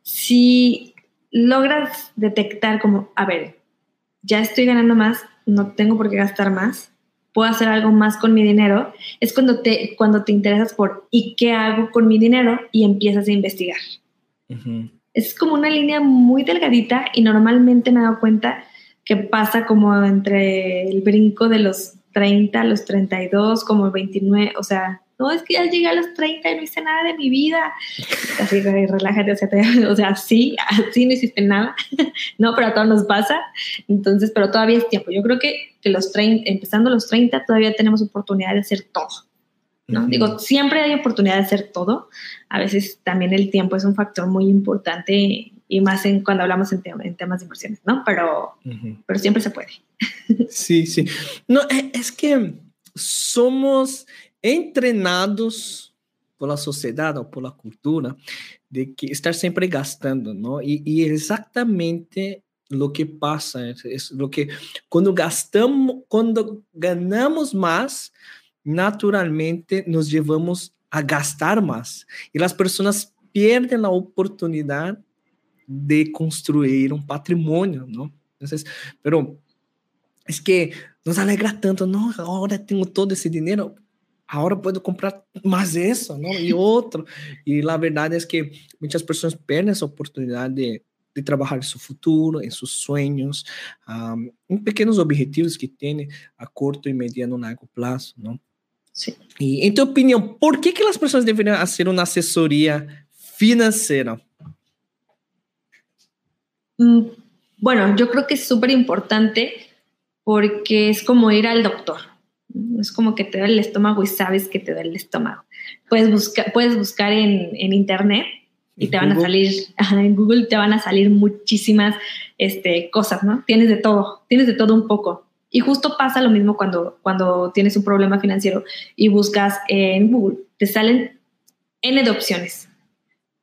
Si logras detectar como, a ver, ya estoy ganando más, no tengo por qué gastar más, puedo hacer algo más con mi dinero, es cuando te, cuando te interesas por ¿y qué hago con mi dinero? y empiezas a investigar. Es como una línea muy delgadita y normalmente me he dado cuenta que pasa como entre el brinco de los 30, los 32, como 29, o sea, no, es que ya llegué a los 30 y no hice nada de mi vida. Así, relájate, o sea, o sea, sí, así no hiciste nada, no, pero a todos nos pasa, entonces, pero todavía es tiempo. Yo creo que, que los 30, empezando los 30, todavía tenemos oportunidad de hacer todo. ¿No? Digo, siempre hay oportunidad de hacer todo. A veces también el tiempo es un factor muy importante y más en cuando hablamos en, en temas de inversiones, ¿no? Pero, pero siempre se puede. Sí, sí. No, e, es que somos entrenados por la sociedad o por la cultura de que estar siempre gastando, ¿no? Y, y exactamente lo que pasa es, es, lo que cuando gastamos, cuando ganamos más, naturalmente nos llevamos a gastar más y las personas pierden la oportunidad de construir un patrimonio, ¿no? Entonces, pero es que nos alegra tanto, no, ahora tengo todo ese dinero, ahora puedo comprar más de eso, ¿no? Y otro. Y la verdad es que muchas personas pierden esa oportunidad de, de en su futuro, en sus sueños, um, en pequeños objetivos que tiene a corto y mediano largo plazo, ¿no? Sí. Y en tu opinión, ¿por qué que las personas deberían hacer una asesoría financiera? Mm, bueno, yo creo que es súper importante porque es como ir al doctor. Es como que te da el estómago y sabes que te da el estómago. Puedes, buscar puedes buscar en, en internet y te van a salir, en Google te van a salir muchísimas este, cosas, ¿no? Tienes de todo, tienes de todo un poco. Y justo pasa lo mismo cuando, cuando tienes un problema financiero y buscas en Google. Te salen N de opciones.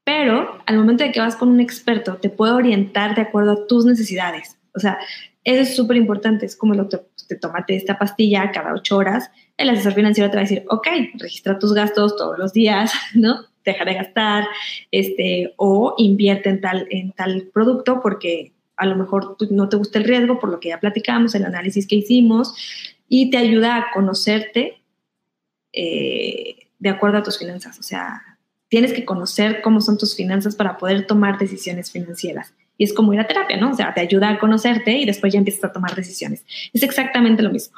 Pero al momento de que vas con un experto, te puede orientar de acuerdo a tus necesidades. O sea, eso es súper importante. Es como el doctor, te tomate esta pastilla cada ocho horas. El asesor financiero te va a decir, ok, registra tus gastos todos los días, ¿no? Deja de gastar, este, o invierte en tal, en tal producto porque a lo mejor no te gusta el riesgo por lo que ya platicamos, el análisis que hicimos, y te ayuda a conocerte eh, de acuerdo a tus finanzas. O sea, tienes que conocer cómo son tus finanzas para poder tomar decisiones financieras. Y es como ir a terapia, ¿no? O sea, te ayuda a conocerte y después ya empiezas a tomar decisiones. Es exactamente lo mismo.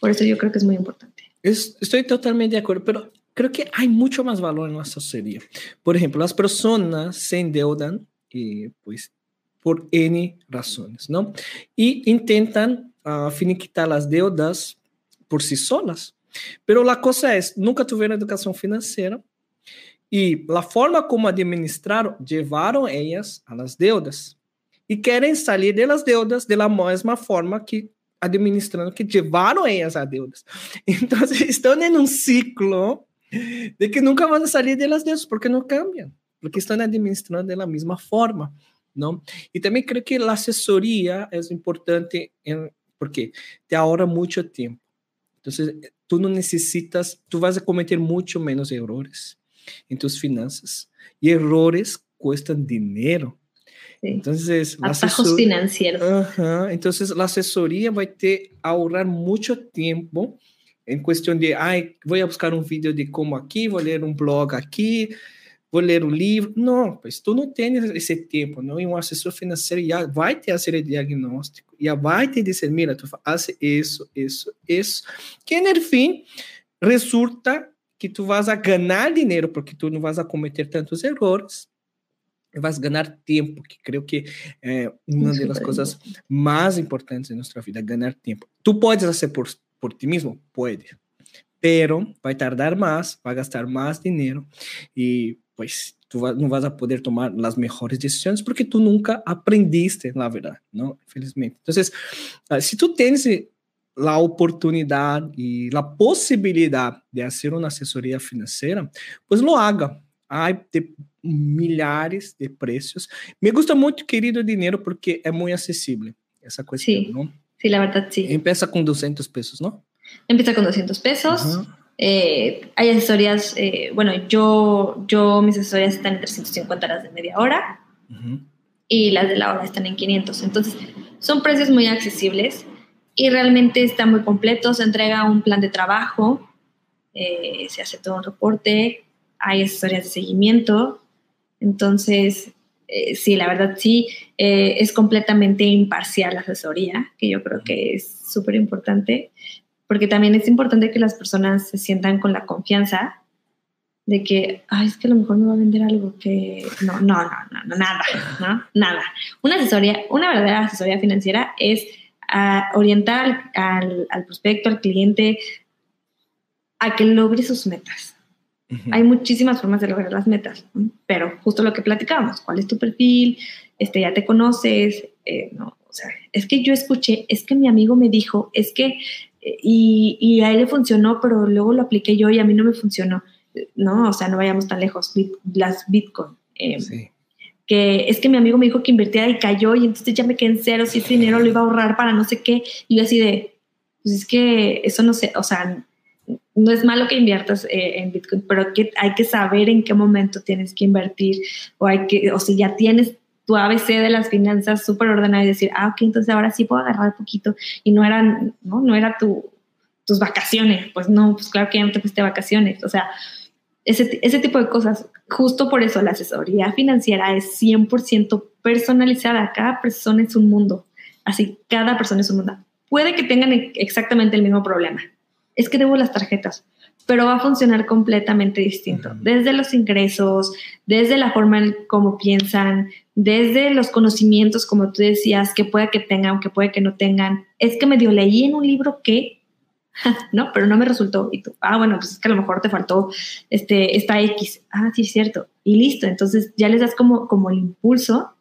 Por eso yo creo que es muy importante. estoy totalmente de acuerdo, pero creo que hay mucho más valor en la asesoría. Por ejemplo, las personas se endeudan y pues por N razones, ¿no? Y intentan uh, finiquitar las deudas por sí solas. Pero la cosa es, nunca tuvieron educación financiera y la forma como administraron llevaron ellas a las deudas y quieren salir de las deudas de la misma forma que administrando que llevaron ellas a deudas. Entonces están en un ciclo de que nunca van a salir de las deudas porque no cambian, porque están administrando de la misma forma. ¿No? Y también creo que la asesoría es importante porque te ahorra mucho tiempo. Entonces, tú no necesitas, tú vas a cometer mucho menos errores en tus finanzas. Y errores cuestan dinero. Sí. Entonces, atajos financieros. Ajá, entonces, la asesoría va a te ahorrar mucho tiempo en cuestión de, ay, voy a buscar un video de cómo aquí, voy a leer un blog aquí, vou ler um livro. Não, pois tu não tens esse tempo, não? E um assessor financeiro já vai te fazer o diagnóstico, já vai te dizer, mira, tu faz isso, isso, isso, que no fim resulta que tu vas a ganhar dinheiro, porque tu não vas a cometer tantos erros, vas a ganhar tempo, que creio que é uma das coisas mais importantes em nossa vida, ganhar tempo. Tu podes fazer por, por ti mesmo? Pode. Pero vai tardar mais, vai gastar mais dinheiro e pues tú no vas a poder tomar las mejores decisiones porque tú nunca aprendiste la verdad, ¿no? Infelizmente. Entonces, uh, si tú tienes la oportunidad y la posibilidad de hacer una asesoría financiera, pues lo haga. Hay de milhares de precios. Me gusta mucho, querido dinero, porque es muy accesible esa cuestión, sí, ¿no? Sí, la verdad, sí. Empieza con 200 pesos, ¿no? Empieza con 200 pesos. Uh -huh. Eh, hay asesorías, eh, bueno, yo, yo mis asesorías están en 350 horas de media hora uh -huh. y las de la hora están en 500. Entonces, son precios muy accesibles y realmente está muy completo. Se entrega un plan de trabajo, eh, se hace todo un reporte, hay asesorías de seguimiento. Entonces, eh, sí, la verdad sí, eh, es completamente imparcial la asesoría, que yo creo que es súper importante porque también es importante que las personas se sientan con la confianza de que, ay, es que a lo mejor me va a vender algo que no, no, no, no, no nada, ¿no? Nada. Una asesoría, una verdadera asesoría financiera es uh, orientar al, al, prospecto, al cliente, a que logre sus metas. Uh -huh. Hay muchísimas formas de lograr las metas, ¿no? pero justo lo que platicábamos, ¿cuál es tu perfil? Este, ya te conoces, eh, no, o sea, es que yo escuché, es que mi amigo me dijo, es que y, y, a él le funcionó, pero luego lo apliqué yo y a mí no me funcionó. No, o sea, no vayamos tan lejos. Bit, las Bitcoin. Eh, sí. Que es que mi amigo me dijo que invertía y cayó y entonces ya me quedé en cero, si ese dinero lo iba a ahorrar para no sé qué. Y yo así de, pues es que eso no sé, o sea, no es malo que inviertas eh, en Bitcoin, pero que hay que saber en qué momento tienes que invertir o hay que, o si ya tienes tu ABC de las finanzas súper ordenada y decir, ah, ok, entonces ahora sí puedo agarrar un poquito y no eran, no, no era tu, tus vacaciones, pues no, pues claro que ya no te fuiste vacaciones, o sea, ese, ese tipo de cosas. Justo por eso la asesoría financiera es 100% personalizada, cada persona es un mundo, así cada persona es un mundo. Puede que tengan exactamente el mismo problema, es que debo las tarjetas, pero va a funcionar completamente distinto, desde los ingresos, desde la forma en cómo piensan, desde los conocimientos, como tú decías, que puede que tengan, que puede que no tengan. Es que medio leí en un libro que, no, pero no me resultó. Y tú, ah, bueno, pues es que a lo mejor te faltó este, esta X. Ah, sí, es cierto. Y listo. Entonces ya les das como, como el impulso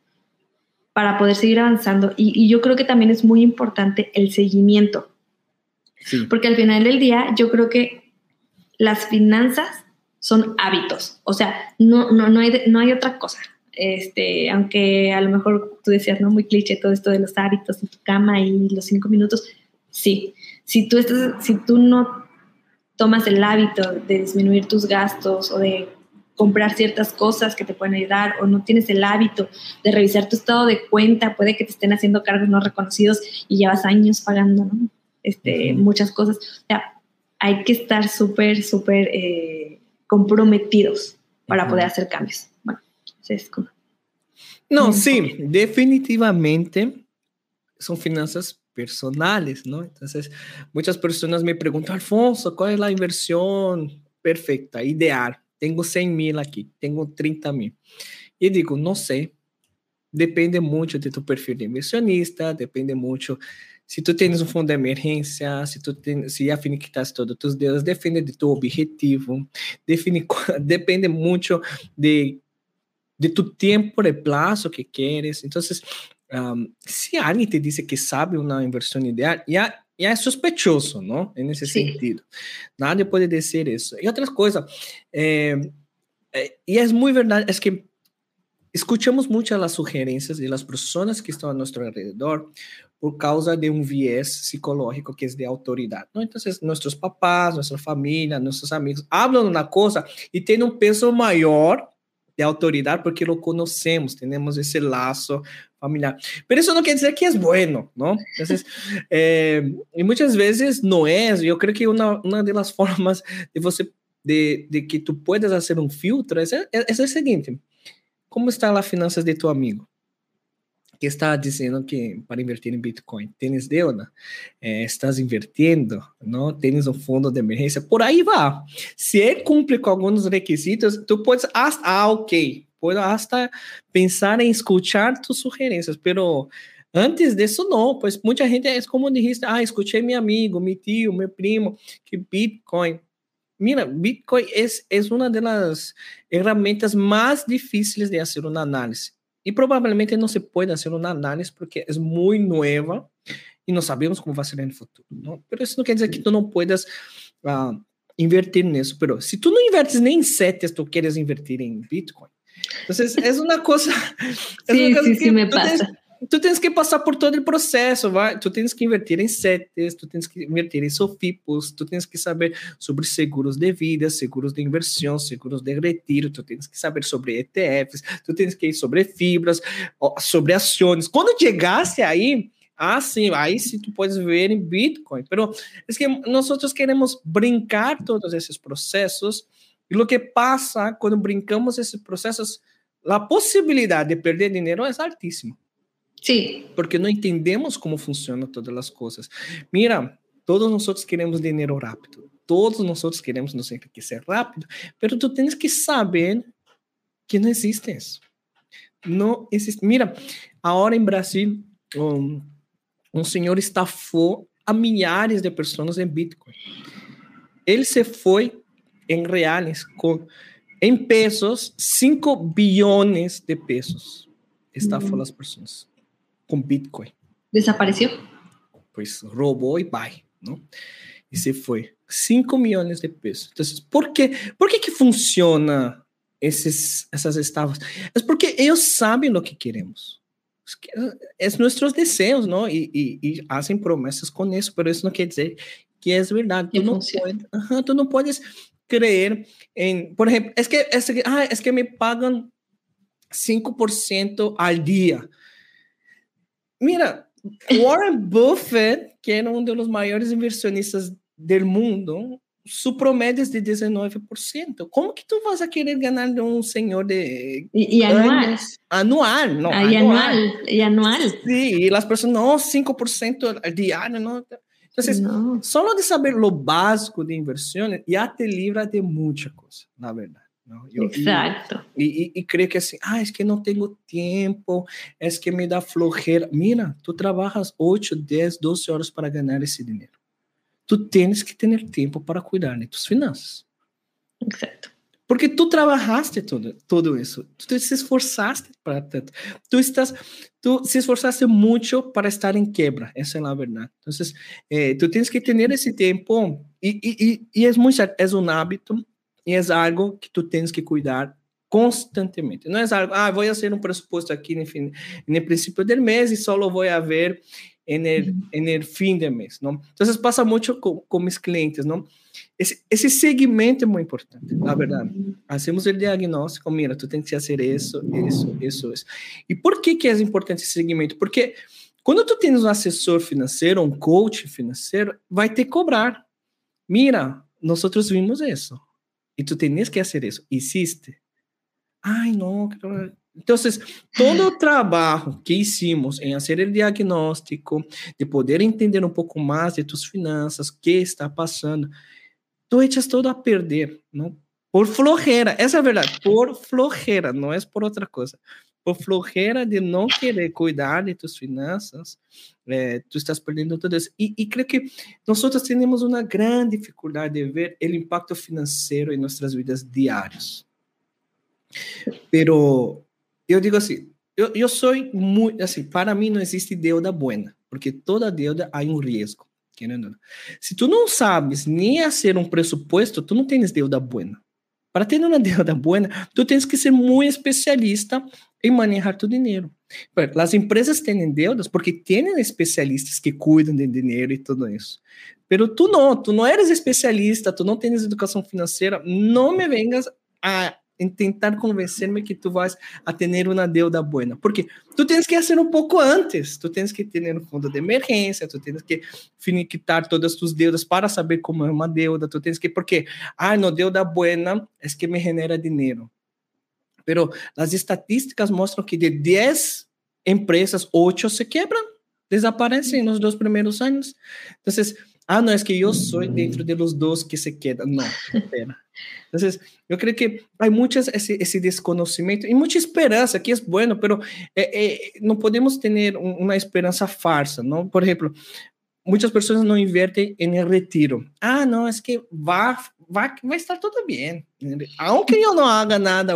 para poder seguir avanzando. Y, y yo creo que también es muy importante el seguimiento. Sí. Porque al final del día, yo creo que las finanzas son hábitos, o sea, no, no, no, hay, no hay otra cosa. Este, aunque a lo mejor tú decías, ¿no? Muy cliché todo esto de los hábitos en tu cama y los cinco minutos. Sí, si tú, estás, si tú no tomas el hábito de disminuir tus gastos o de comprar ciertas cosas que te pueden ayudar o no tienes el hábito de revisar tu estado de cuenta, puede que te estén haciendo cargos no reconocidos y llevas años pagando, ¿no? Este, muchas cosas. O sea, hay que estar súper, súper eh, comprometidos para poder hacer cambios. Bueno, es como... No, sí, definitivamente son finanzas personales, ¿no? Entonces, muchas personas me preguntan, Alfonso, ¿cuál es la inversión perfecta, ideal. Tengo 100 mil aqui, tenho 30 mil. E digo, não sei. Depende muito de tu perfil de inversionista, depende muito se tu tens um fundo de emergência, se tu tem, se já finiquitaste todos os teus dedos, depende de tu objetivo, define, depende muito de, de tu tempo de plazo que queres. Então, um, se alguém te diz que sabe uma inversão ideal, já, já é sospechoso, não? Nesse Sim. sentido. Nada pode dizer isso. E outra coisa, é, é, e é muito verdade, é que escuchamos muchas las sugerencias de las personas que están a nuestro alrededor por causa de un viés psicológico que es de autoridad, ¿no? Entonces, nuestros papás, nuestra familia, nuestros amigos hablan una cosa y tienen un peso mayor de autoridad porque lo conocemos, tenemos ese lazo familiar. Pero eso no quiere decir que es bueno, ¿no? Entonces, eh, y muchas veces no es. Yo que una, una de las formas de você de, de que tú puedes hacer un filtro es, es, es el siguiente. Como está as finanças de tu amigo? Que está dizendo que para invertir em Bitcoin tens deuda, é, estás invertindo, não tens um fundo de emergência, por aí vai. Se ele cumpre com alguns requisitos, tu podes, ah, ok, pode hasta pensar em escutar tus sugerências, pero Antes disso, não, pois muita gente é como dijiste, ah, escutei meu amigo, meu tio, meu primo, que Bitcoin. Mira, Bitcoin es una de las herramientas más difíciles de hacer una análisis. Y probablemente no se puede hacer una análisis porque es muy nueva y no sabemos cómo va a ser en el futuro. ¿no? Pero eso no quiere decir que tú no puedas uh, invertir en eso. Pero si tú no inviertes ni en CETES, tú quieres invertir en Bitcoin. Entonces, es una cosa... Es sí, una cosa sí, sí, me pasa. Tienes, tu tens que passar por todo o processo, vai? Tu tens que invertir em CETES, tu tens que invertir em SOFIPOS, tu tens que saber sobre seguros de vida, seguros de inversão, seguros de retiro, tu tens que saber sobre ETFs, tu tens que ir sobre fibras, sobre ações. Quando chegasse aí, ah, sim, aí sim tu podes ver em Bitcoin. Pero é que nós queremos brincar todos esses processos e o que passa quando brincamos esses processos, a possibilidade de perder dinheiro é altíssima. Sí. Porque no entendemos cómo funcionan todas las cosas. Mira, todos nosotros queremos dinero rápido. Todos nosotros queremos nos enriquecer rápido. Pero tú tienes que saber que no existe eso. No existe. Mira, ahora en Brasil, um, um senhor estafou a milhares de pessoas em Bitcoin. Ele se foi em reais, com, em pesos, 5 bilhões de pesos. Estafou uhum. as pessoas. Com Bitcoin. Desapareceu? Pois roubou e vai, não? E se foi 5 milhões de pesos. Então, por que, por que que funciona esses, essas estafas? É porque eles sabem o que queremos. É nossos desejos, não? E, e, e fazem promessas com isso, mas isso não quer dizer que é verdade. Tu não, pode, uh -huh, tu não podes creer em, por exemplo, é que, é que, ah, é que me pagam 5% ao dia. Mira, Warren Buffett, que era um dos maiores inversionistas do mundo, su promedio es de 19%. ¿Cómo que tú vas a querer ganar de un señor de... Y, y anual. Anual, no. Ah, y anual. Y anual. Sí, y las personas, no, 5% al diario, no. Entonces, no. solo de saber lo básico de inversiones ya te libra de mucha cosa, la verdad. ¿No? Yo, Exacto. Y, y, y, creo que así, ah, es que no tengo tiempo, es que me da flojera. Mira, tú trabajas 8, 10, 12 horas para ganar ese dinero. Tú tienes que tener tiempo para cuidar de tus finanzas. Exacto. Porque tú trabajaste todo, todo eso, tú te esforzaste para tanto, tú estás, tú se esforzaste mucho para estar en quiebra, esa es la verdad. Entonces, eh, tú tienes que tener ese tiempo y, y, y, y es muy, es un hábito, e é algo que tu tens que cuidar constantemente. Não é algo, ah, vou fazer um pressuposto aqui no, fim, no princípio do mês e só vou ver en el, en el fim do mês, não? Então, passa muito com, com meus clientes, não? Esse, esse segmento é muito importante, na verdade. Hacemos o diagnóstico, mira, tu tens que fazer isso, isso, isso, isso. E por que que é importante esse segmento? Porque quando tu tens um assessor financeiro, um coach financeiro, vai te cobrar. Mira, nós vimos isso y tú tenías que hacer eso. Hiciste. Ay, no. Entonces, todo el trabajo que hicimos en hacer el diagnóstico, de poder entender un poco más de tus finanzas, qué está pasando, tú echas todo a perder, ¿no? Por flojera, esa es verdad, por flojera, no es por otra cosa. Por flojera de no querer cuidar de tus finanzas, eh, tú estás perdiendo todo eso. Y, y, creo que nosotros tenemos una gran dificultad de ver el impacto financiero en nuestras vidas diarias. Pero yo digo así, yo, yo soy muy, así, para mí no existe deuda buena, porque toda deuda hay un riesgo. Se tu não sabes nem fazer um pressuposto, tu não tens deuda buena. Para ter uma deuda buena, tu tens que ser muito especialista em manejar tu dinheiro. As empresas têm deudas porque têm especialistas que cuidam de dinheiro e tudo isso. Pero tu não, tu não eres especialista, tu não tens educação financeira, não me vengas a tentar convencer-me que tu vas a ter uma deuda buena. Porque tu tens que fazer um pouco antes. Tu tens que ter um fundo de emergência, tu tens que finiquitar todas tus deudas para saber como é uma deuda. Tu tens que, porque, ah, no deuda buena é que me genera dinheiro. Pero as estatísticas mostram que de 10 empresas, 8 se quebram, desaparecem nos dois primeiros anos. Então, ah, não, é que eu sou dentro de los dos que se quedam. Não, espera. Entonces, yo creo que hay mucho ese, ese desconocimiento y mucha esperanza, que es bueno, pero eh, eh, no podemos tener una esperanza farsa, ¿no? Por ejemplo, muchas personas no invierten en el retiro. Ah, no, es que va, va, va a estar todo bien. Aunque yo no haga nada,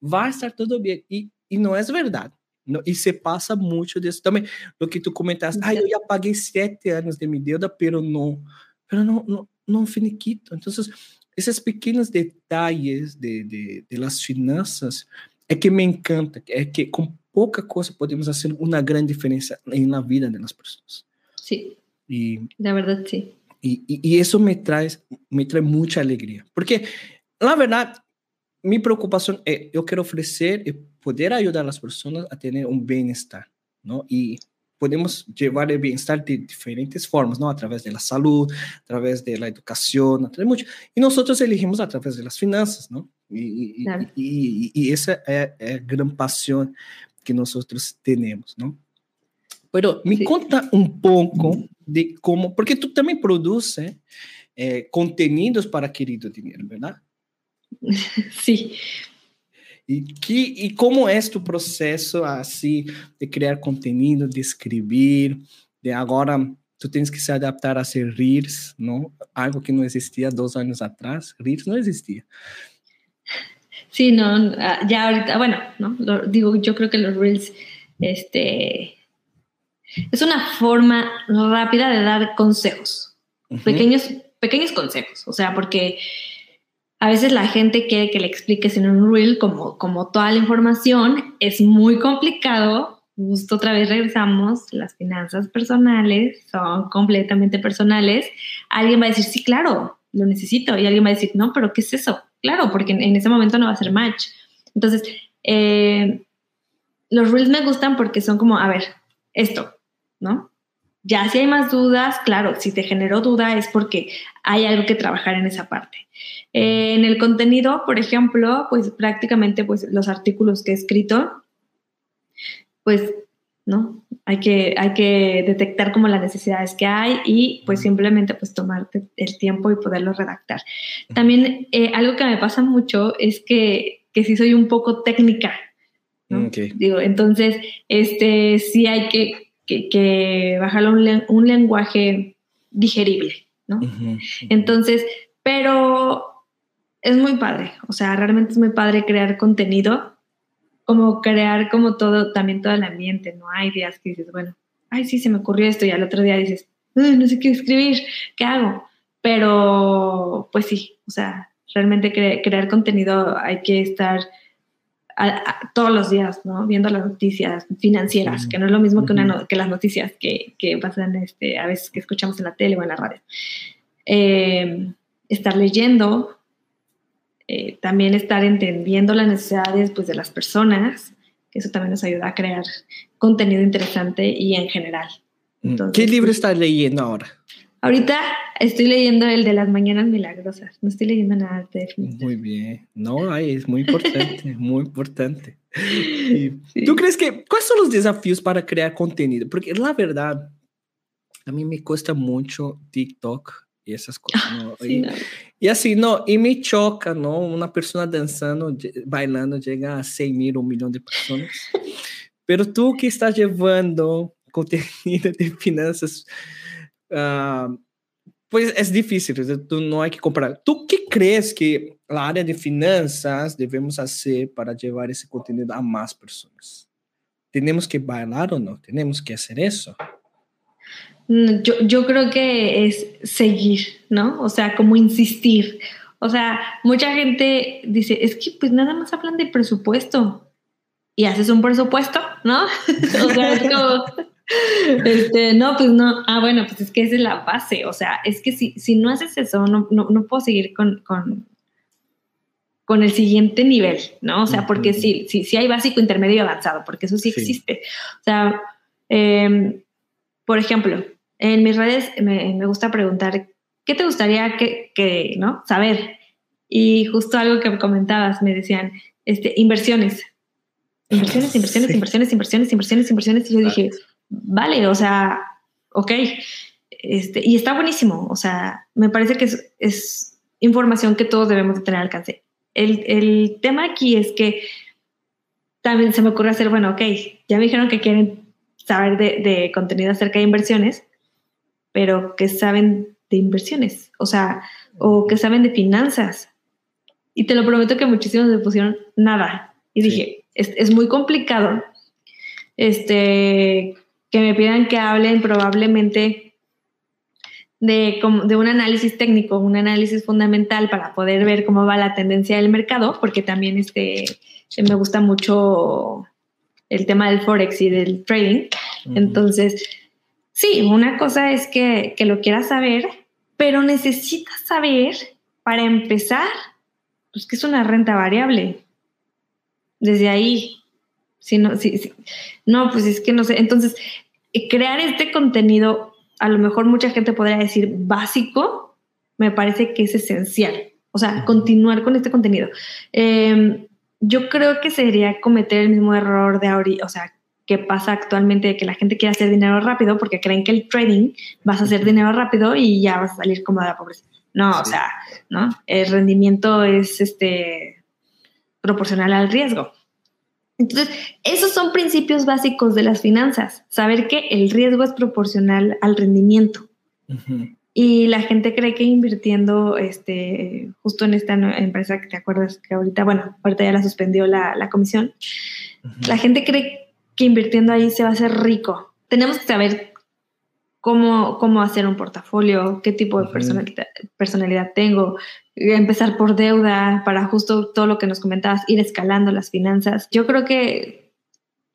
va a estar todo bien. Y, y no es verdad. No, e se passa muito disso também. Do que tu comentaste, ah, eu já paguei sete anos de minha deuda, pero não, pero não, não, não finiquito. Então, esses pequenos detalhes de, de, de las finanças é que me encanta, é que com pouca coisa podemos fazer uma grande diferença na vida das pessoas. Sim. E, na verdade, sim. E, e, e, isso me traz, me traz muita alegria. Porque, na verdade, minha preocupação é eu quero oferecer e poder ajudar as pessoas a ter um bem-estar. Não? E podemos llevar el bienestar de diferentes formas, ¿no? A través de la salud, a través de la educación, a través de mucho. Y nosotros elegimos a través de las finanzas, ¿no? Y, claro. y, y, y esa es la gran pasión que nosotros tenemos, ¿no? Pero me sí. conta un poco de cómo, porque tú también produces eh, contenidos para Querido Dinero, ¿verdad? Sí, E, que, e como é tu processo assim de criar conteúdo, de escrever, de agora tu tens que se adaptar a ser Reels, não? Algo que não existia dois anos atrás, Reels não existia. Sí, no, ya ahorita, bueno, no, lo, digo, yo creo que los reels, este, es una forma rápida de dar consejos, uh -huh. pequeños, pequeños consejos, o sea, porque a veces la gente quiere que le expliques en un reel como, como toda la información. Es muy complicado. Justo otra vez regresamos. Las finanzas personales son completamente personales. Alguien va a decir, sí, claro, lo necesito. Y alguien va a decir, no, pero ¿qué es eso? Claro, porque en, en ese momento no va a ser match. Entonces, eh, los reels me gustan porque son como, a ver, esto, ¿no? Ya si hay más dudas, claro, si te generó duda es porque hay algo que trabajar en esa parte. Eh, en el contenido, por ejemplo, pues prácticamente pues, los artículos que he escrito, pues, ¿no? Hay que, hay que detectar como las necesidades que hay y pues simplemente pues tomarte el tiempo y poderlo redactar. También eh, algo que me pasa mucho es que, que sí soy un poco técnica, ¿no? Okay. Digo, entonces, este, sí hay que que, que bajarlo un, un, lenguaje digerible, ¿no? Uh -huh. Entonces, pero es muy padre, o sea, realmente es muy padre crear contenido, como crear como todo, también todo el ambiente, ¿no? Hay días que dices, bueno, ay, sí, se me ocurrió esto, y al otro día dices, no sé qué escribir, ¿qué hago? Pero, pues sí, o sea, realmente cre crear contenido hay que estar a, a, todos los días, ¿no? Viendo las noticias financieras, que no es lo mismo uh que, una, que, las noticias que, que, pasan este, a veces que escuchamos en la tele o en la radio. Eh, estar leyendo, eh, también estar entendiendo las necesidades pues, de las personas, que eso también nos ayuda a crear contenido interesante y en general. Entonces, ¿Qué libro estás leyendo ahora? Ahorita estoy leyendo el de las mañanas milagrosas. No estoy leyendo nada de Muy bien. No, ay, es muy importante, muy importante. Sí. ¿Tú crees que cuáles son los desafíos para crear contenido? Porque la verdad, a mí me cuesta mucho TikTok e essas coisas. Não? E, e, assim, não, e me choca, não, uma pessoa dançando, bailando, chega a 100 mil, um milhão de pessoas. Pero tu que estás levando contenido de finanças, uh, pois é difícil, tu não é que comprar. Tu que crees que a área de finanças devemos fazer para levar esse conteúdo a mais pessoas? Temos que bailar ou não? Temos que fazer isso? Mm, yo, yo creo que es seguir, ¿no? O sea, como insistir. O sea, mucha gente dice, es que pues nada más hablan de presupuesto y haces un presupuesto, ¿no? o sea, es como, este, no, pues no, ah, bueno, pues es que esa es la base, o sea, es que si, si no haces eso, no, no, no puedo seguir con, con, con, el siguiente nivel, ¿no? O sea, porque sí, sí, sí hay básico, intermedio y avanzado, porque eso sí, sí. existe. O sea, eh, por ejemplo, en mis redes me, me gusta preguntar, ¿qué te gustaría que, que, ¿no? saber? Y justo algo que comentabas, me decían, este, inversiones. Inversiones, inversiones, inversiones, inversiones, inversiones, inversiones. Y yo dije, vale, o sea, ok. Este, y está buenísimo. O sea, me parece que es, es información que todos debemos de tener al alcance. El, el, tema aquí es que también se me ocurre hacer, bueno, ok, ya me dijeron que quieren saber de, de contenido acerca de inversiones, pero que saben de inversiones, o sea, o que saben de finanzas. Y te lo prometo que muchísimos me pusieron nada. Y dije, es, es, muy complicado este, que me pidan que hablen probablemente de, de un análisis técnico, un análisis fundamental para poder ver cómo va la tendencia del mercado, porque también este, me gusta mucho el tema del forex y del trading. Entonces, sí, una cosa es que, que, lo quieras saber, pero necesitas saber para empezar, pues que es una renta variable. Desde ahí, si no, si, no, pues es que no sé. Entonces, crear este contenido, a lo mejor mucha gente podría decir básico, me parece que es esencial. O sea, continuar con este contenido. Eh, yo creo que sería cometer el mismo error de ahorita, o sea, que pasa actualmente de que la gente quiere hacer dinero rápido porque creen que el trading vas a hacer dinero rápido y ya vas a salir como de la pobreza. No, o sea, ¿no? El rendimiento es este proporcional al riesgo. Entonces, esos son principios básicos de las finanzas, saber que el riesgo es proporcional al rendimiento. Y la gente cree que invirtiendo este, justo en esta empresa que te acuerdas que ahorita, bueno, ahorita ya la suspendió la, la comisión, la gente cree que invirtiendo ahí se va a hacer rico. Tenemos que saber cómo, cómo hacer un portafolio, qué tipo de personalidad, personalidad tengo, empezar por deuda para justo todo lo que nos comentabas, ir escalando las finanzas. Yo creo que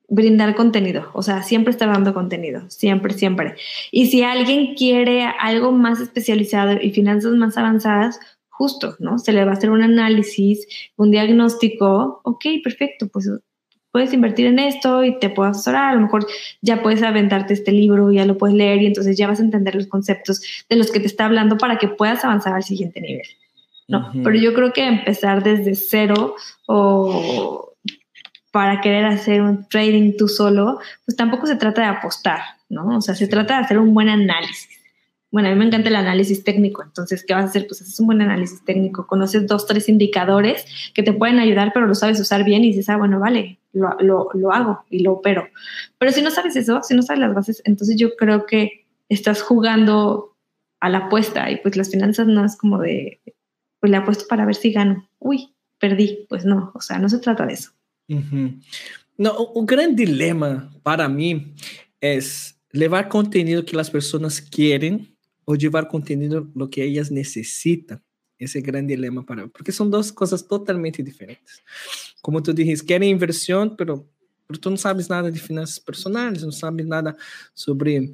brindar contenido, o sea, siempre estar dando contenido, siempre, siempre. Y si alguien quiere algo más especializado y finanzas más avanzadas, justo, ¿no? Se le va a hacer un análisis, un diagnóstico, ok, perfecto, pues puedes invertir en esto y te puedo asesorar, a lo mejor ya puedes aventarte este libro, ya lo puedes leer y entonces ya vas a entender los conceptos de los que te está hablando para que puedas avanzar al siguiente nivel. No, pero yo creo que empezar desde cero o para querer hacer un trading tú solo, pues tampoco se trata de apostar, ¿no? O sea, se trata de hacer un buen análisis. Bueno, a mí me encanta el análisis técnico, entonces, ¿qué vas a hacer? Pues haces un buen análisis técnico, conoces dos, tres indicadores que te pueden ayudar, pero lo sabes usar bien y dices, ah, bueno, vale, lo, lo, lo hago y lo opero. Pero si no sabes eso, si no sabes las bases, entonces yo creo que estás jugando a la apuesta y pues las finanzas no es como de, pues le apuesto para ver si gano. Uy, perdí. Pues no, o sea, no se trata de eso. Uhum. Não, o, o grande dilema para mim é levar conteúdo que as pessoas querem ou levar conteúdo lo que. Esse é o grande dilema para mim, porque são duas coisas totalmente diferentes. Como tu dizes, querem inversão, pero, pero tu não sabes nada de finanças personais, não sabes nada sobre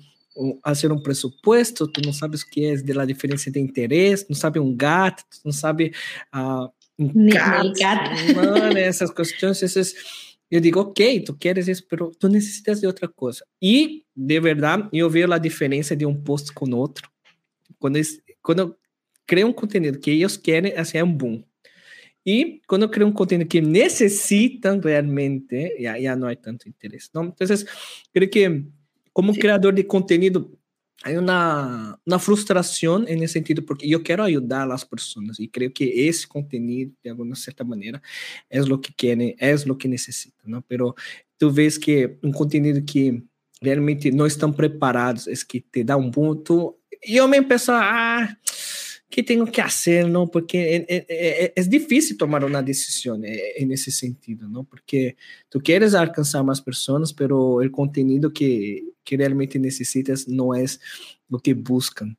fazer um pressuposto, tu não sabes o que é de la diferença de interesse, não sabe um gato, tu não sabe uh, Mano, essas questões, esses, eu digo, ok, tu queres isso, mas tu necessitas de outra coisa. E, de verdade, eu vejo a diferença de um post com outro. Quando, eles, quando eu crio um conteúdo que eles querem, assim, é um boom. E quando eu crio um conteúdo que necessitam realmente, já, já não há tanto interesse. Não? Então, creio que, como criador de conteúdo, hay una, una frustración en ese sentido, porque yo quiero ayudar a las personas y creo que ese contenido, de alguna cierta manera, es lo que quieren, es lo que necesitan, ¿no? Pero tú ves que un contenido que realmente no están preparados es que te da un punto. Yo me empiezo a, ah, ¿qué tengo que hacer, no? Porque es difícil tomar una decisión en ese sentido, ¿no? Porque tú quieres alcanzar más personas, pero el contenido que que realmente necesitas no es lo que buscan.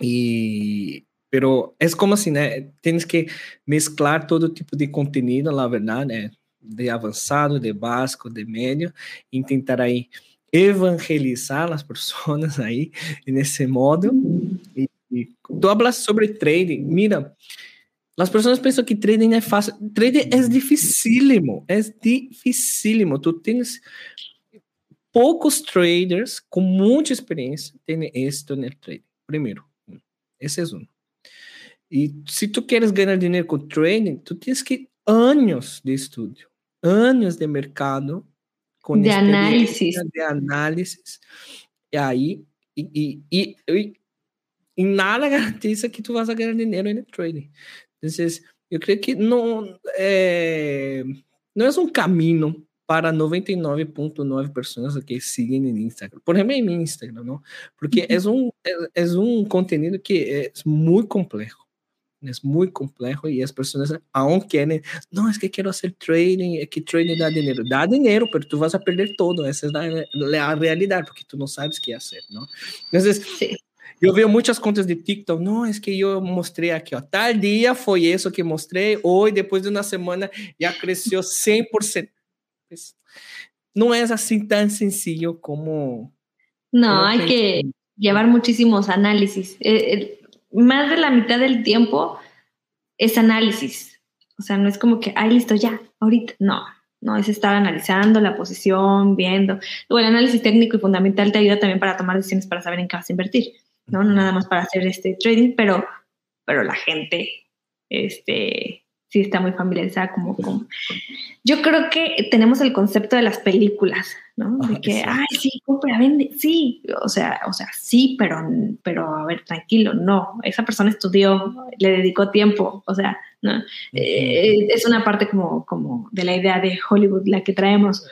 Y, pero es como si tienes que mezclar todo tipo de contenido, la verdad, de avanzado, de básico, de medio, intentar ahí evangelizar las personas ahí en ese modo. Y tú hablas sobre trading, mira, las personas piensan que trading es fácil. Trading es dificílimo, es dificílimo. Tú tienes poucos traders com muita experiência têm êxito no trading. Primeiro, esse é um. E se tu queres ganhar dinheiro com trading, tu tens que anos de estudo, anos de mercado, com de análise, de análise. E aí, e, e, e, e nada garantiza que tu vas a ganhar dinheiro no trading. Então, eu creio que não é, não é um caminho para 99.9 pessoas que seguem no Instagram. Por exemplo, em Instagram, não? Porque é um é, é um conteúdo que é muito complexo. É muito complexo e as pessoas aún querem, não, é que quero fazer trading, é que trading dá dinheiro. Dá dinheiro, mas tu vas a perder todo. Essa é a realidade, porque tu não sabes o que fazer, não? Então. Eu vejo muitas contas de TikTok, não, é que eu mostrei aqui, ó, tal dia foi isso que mostrei, hoje, depois de uma semana, já cresceu 100%. pues no es así tan sencillo como... No, como hay que llevar muchísimos análisis. Eh, más de la mitad del tiempo es análisis. O sea, no es como que, ay, listo, ya, ahorita. No, no, es estar analizando la posición, viendo. Luego, el análisis técnico y fundamental te ayuda también para tomar decisiones para saber en qué vas a invertir, ¿no? No nada más para hacer este trading, pero, pero la gente, este, sí está muy familiarizada como, con... Yo creo que tenemos el concepto de las películas, ¿no? De que, ay, sí, compra, vende, sí, o sea, o sea, sí, pero, pero a ver, tranquilo, no, esa persona estudió, le dedicó tiempo, o sea, ¿no? Eh, es una parte como, como de la idea de Hollywood la que traemos,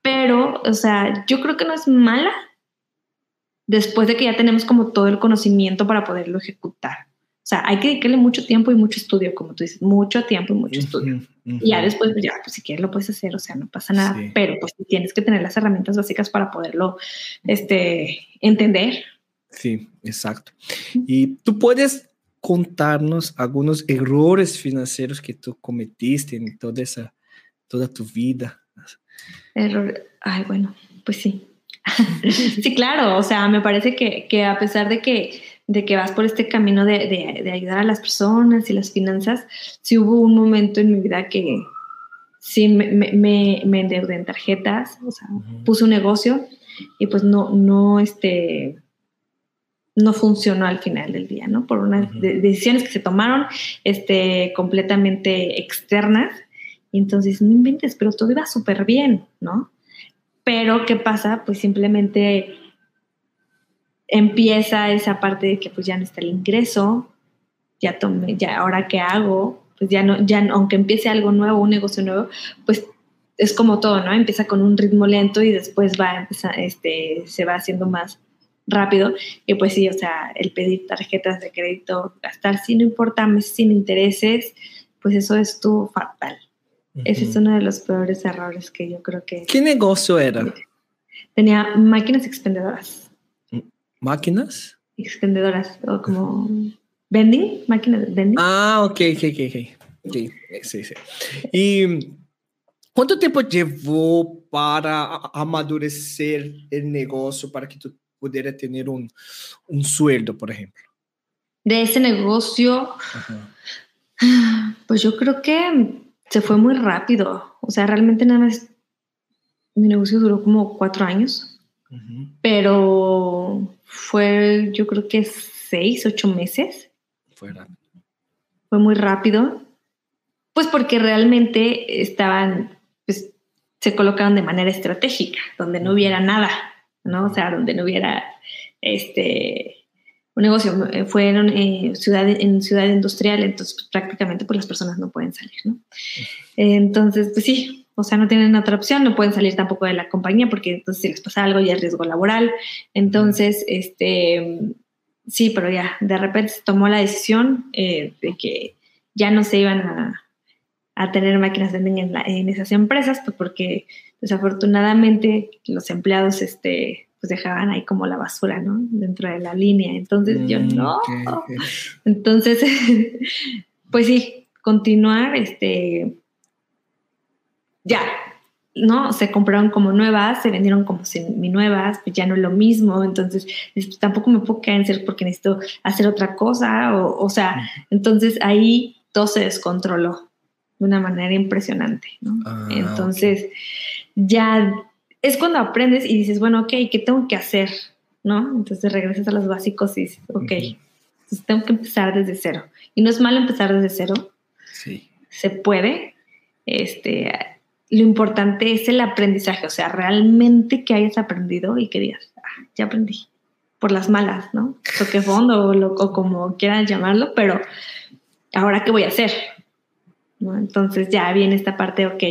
pero, o sea, yo creo que no es mala después de que ya tenemos como todo el conocimiento para poderlo ejecutar. O sea, hay que dedicarle mucho tiempo y mucho estudio, como tú dices, mucho tiempo y mucho estudio. Y ya después, pues ya, pues si quieres lo puedes hacer, o sea, no pasa nada, pero pues tienes que tener las herramientas básicas para poderlo este, entender. Sí, exacto. Y tú puedes contarnos algunos errores financieros que tú cometiste en toda esa, toda tu vida. Error, ay, bueno, pues sí. sí, claro, o sea, me parece que, que a pesar de que de que vas por este camino de, de, ayudar a las personas y las finanzas, sí hubo un momento en mi vida que sí me, me, me endeudé en tarjetas, o sea, puse un negocio y pues no, no, este, no funcionó al final del día, ¿no? Por unas decisiones que se tomaron este, completamente externas. Entonces, no inventes, pero todo iba súper bien, ¿no? Pero, ¿qué pasa? Pues simplemente empieza esa parte de que pues ya no está el ingreso, ya tomé, ya ahora qué hago, pues ya no, ya aunque empiece algo nuevo, un negocio nuevo, pues es como todo, ¿no? Empieza con un ritmo lento y después va este, se va haciendo más rápido. Y pues sí, o sea, el pedir tarjetas de crédito, gastar sin importa, sin intereses, pues eso es Ese es uno de los peores errores que yo creo que... ¿Qué negocio era? Tenía máquinas expendedoras máquinas. Expendedoras, o como vending, máquinas de vending. Ah, ok, ok, ok. okay. Sí, sí. ¿Y cuánto tiempo llevó para amadurecer el negocio para que tú pudieras tener un, un sueldo, por ejemplo? De ese negocio, pues yo creo que se fue muy rápido. O sea, realmente nada más mi negocio duró como cuatro años. Pero fue, yo creo que seis, ocho meses. Fue rápido. Fue muy rápido. Pues porque realmente estaban, pues se colocaron de manera estratégica, donde no hubiera nada, ¿no? O sea, donde no hubiera este, un negocio, eh, fue en, eh, ciudad, en ciudad industrial, entonces pues, prácticamente pues las personas no pueden salir, ¿no? Entonces, pues sí, o sea, no tienen otra opción, no pueden salir tampoco de la compañía porque entonces si les pasa algo ya es riesgo laboral. Entonces, este, sí, pero ya, de repente se tomó la decisión eh, de que ya no se iban a, a tener máquinas vending en, en, esas empresas, pues porque desafortunadamente los empleados, este, pues dejaban ahí como la basura, ¿no? Dentro de la línea. Entonces yo mm, no. Entonces, pues sí, continuar, este, ya, ¿no? Se compraron como nuevas, se vendieron como semi nuevas, pues ya no es lo mismo, entonces pues, tampoco me puedo quedar en ser porque necesito hacer otra cosa, o, o sea, entonces ahí todo se descontroló de una manera impresionante, ¿no? Ah, entonces, ya es cuando aprendes y dices, bueno, ok, ¿qué tengo que hacer? ¿No? Entonces regresas a los básicos y dices, ok, entonces tengo que empezar desde cero. Y no es malo empezar desde cero. Sí. Se puede. Este, lo importante es el aprendizaje, o sea, realmente que hayas aprendido y que digas, ah, ya aprendí, por las malas, ¿no? Toque fondo o, o como quieran llamarlo, pero ahora qué voy a hacer, ¿no? Entonces ya viene esta parte, ok,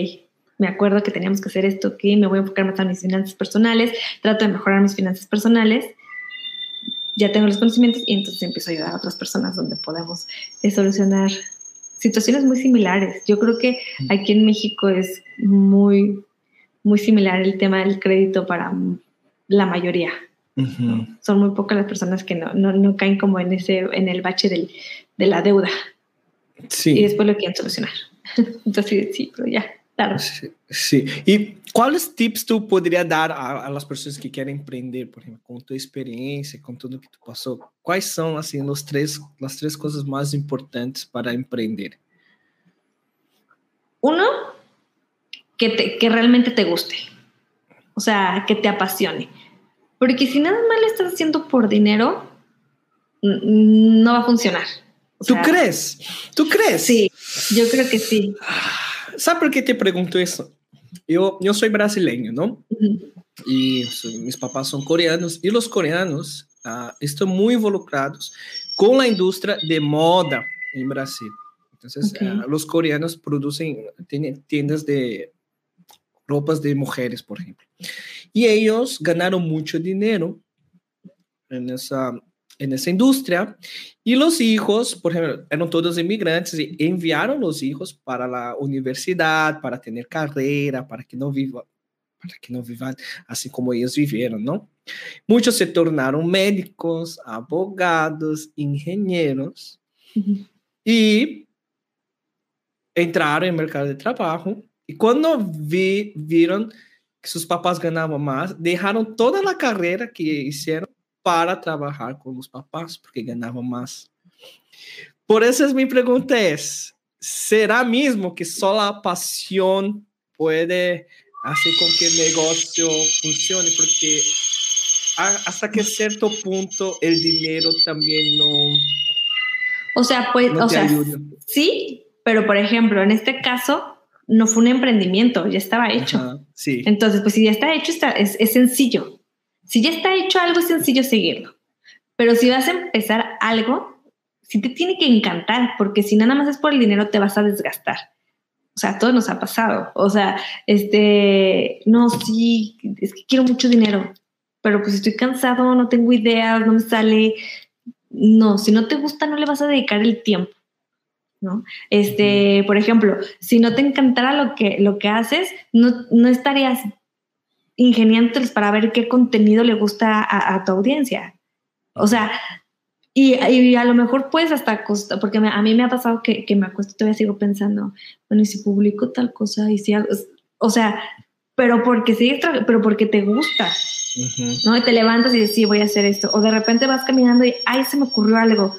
me acuerdo que teníamos que hacer esto, que me voy a enfocar más en mis finanzas personales, trato de mejorar mis finanzas personales, ya tengo los conocimientos y entonces empiezo a ayudar a otras personas donde podemos eh, solucionar situaciones muy similares. Yo creo que aquí en México es muy, muy similar el tema del crédito para la mayoría. Son muy pocas las personas que no, no, no, caen como en, ese, en el bache del, de la deuda. Sí. Y después lo quieren solucionar. Entonces, sí, pero ya, Claro. Sí. ¿Y cuáles tips tú podrías dar las personas que quieren emprender, por ejemplo, con tu experiencia, con todo lo que tú pasó? ¿Cuáles son así los tres, las tres cosas más importantes para emprender? Uno, que, te, que realmente te guste. O sea, que te apasione. Porque si nada más lo estás haciendo por dinero, no va a funcionar. O ¿Tú crees? ¿Tú crees? Sí, yo creo que sí. Ah, ¿Sabe por qué te pregunto eso? Yo, yo soy brasileño, ¿no? Y mis papás son coreanos y los coreanos uh, están muy involucrados con la industria de moda en Brasil. Entonces, okay. uh, los coreanos producen, tienen tiendas de ropas de mujeres, por ejemplo. Y ellos ganaron mucho dinero en esa, en esa industria y los hijos, por ejemplo, eran todos inmigrantes y enviaron los hijos para la universidad, para tener carrera, para que no vivan para que no vivan así como ellos vivieron, ¿no? Muchos se tornaron médicos, abogados, ingenieros uh -huh. y entraron en el mercado de trabajo. Y cuando vi, vieron que sus papás ganaban más, dejaron toda la carrera que hicieron para trabajar con los papás, porque ganaban más. Por eso es mi pregunta es, ¿será mismo que solo la pasión puede hacer con que el negocio funcione? Porque hasta que cierto punto el dinero también no... O sea, pues, no o sea, ayuda. sí, pero por ejemplo, en este caso no fue un emprendimiento, ya estaba hecho. Ajá, sí. Entonces, pues si ya está hecho, está, es, es sencillo. Si ya está hecho algo, es sencillo seguirlo. Pero si vas a empezar algo, sí te tiene que encantar, porque si nada más es por el dinero, te vas a desgastar. O sea, todo nos ha pasado. O sea, este, no, sí, es que quiero mucho dinero, pero pues estoy cansado, no tengo ideas, no me sale. No, si no te gusta, no le vas a dedicar el tiempo. ¿no? Este, por ejemplo, si no te encantara lo que, lo que haces, no, no estarías ingeniándoles para ver qué contenido le gusta a, a tu audiencia. O sea, y, y, a lo mejor puedes hasta costar, porque me, a mí me ha pasado que, que me acuesto y todavía sigo pensando, bueno, y si publico tal cosa, y si hago, o sea, pero porque sí, pero porque te gusta, uh -huh. ¿no? Y te levantas y dices, sí, voy a hacer esto. O de repente vas caminando y, ay, se me ocurrió algo,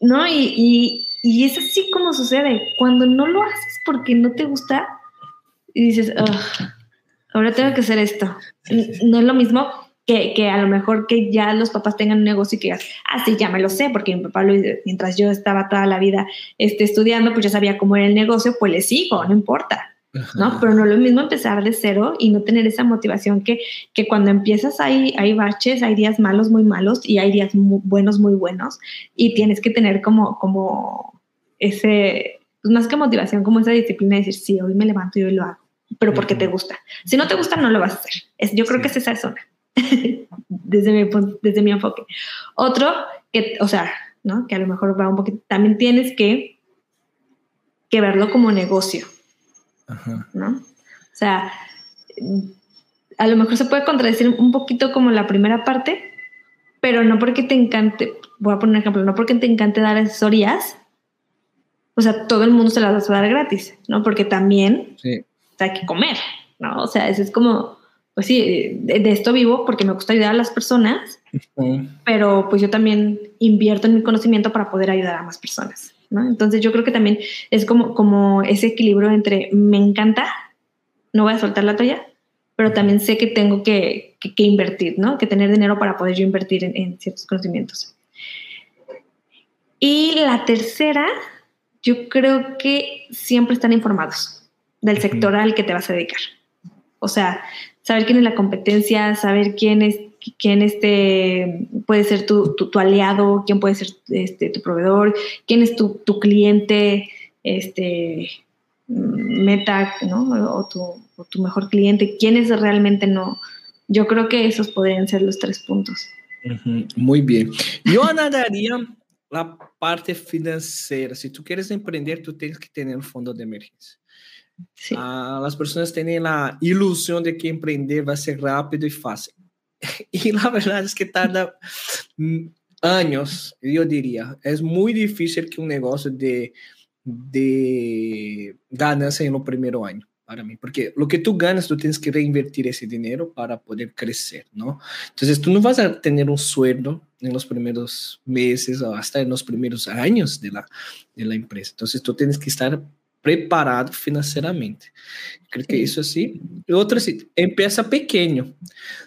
¿no? Y, y, y es así como sucede. Cuando no lo haces porque no te gusta, y dices, ahora tengo que hacer esto. Sí, sí. No es lo mismo que, que, a lo mejor que ya los papás tengan un negocio y que digas, ah, sí, ya me lo sé, porque mi papá, lo, mientras yo estaba toda la vida este, estudiando, pues ya sabía cómo era el negocio, pues le sigo, no importa. ¿no? Pero no es lo mismo empezar de cero y no tener esa motivación que, que cuando empiezas hay, hay baches, hay días malos, muy malos y hay días buenos, muy buenos y tienes que tener como, como ese, pues más que motivación, como esa disciplina de decir, sí, hoy me levanto y hoy lo hago, pero porque te gusta. Si no te gusta, no lo vas a hacer. Es, yo creo que es esa zona, desde, mi, desde mi enfoque. Otro, que, o sea, ¿no? que a lo mejor va un poquito, también tienes que, que verlo como negocio ¿no? O sea, a lo mejor se puede contradecir un poquito como la primera parte, pero no porque te encante, voy a poner un ejemplo, no porque te encante dar asesorías, o sea, todo el mundo se las va a dar gratis, ¿no? Porque también hay que comer, ¿no? O sea, eso es como, pues sí, de, esto vivo porque me gusta ayudar a las personas, pero pues yo también invierto en mi conocimiento para poder ayudar a más personas. Entonces yo creo que también es como, como ese equilibrio entre me encanta, no voy a soltar la toalla, pero también sé que tengo que, invertir, ¿no? Que tener dinero para poder yo invertir en, ciertos conocimientos. Y la tercera, yo creo que siempre están informados del sector al que te vas a dedicar. O sea, saber quién es la competencia, saber quién es quién este, puede ser tu, tu, aliado, quién puede ser este, tu proveedor, quién es tu, tu cliente, este, meta, ¿no? O tu, o tu, mejor cliente, quién es realmente no. Yo creo que esos podrían ser los tres puntos. Muy bien. Yo añadiría la parte financiera. Si tú quieres emprender, tú tienes que tener un fondo de emergencia. Ah, las personas tienen la ilusión de que emprender va a ser rápido y fácil. y la verdad es que tarda años, yo diría. Es muy difícil que un negocio de, de ganancia en el primer año para mí, porque lo que tú ganas, tú tienes que reinvertir ese dinero para poder crecer, ¿no? Entonces, tú no vas a tener un sueldo en los primeros meses o hasta en los primeros años de la, de la empresa. Entonces, tú tienes que estar preparado financeiramente. Que isso assim. Outra assim, empieza pequeno.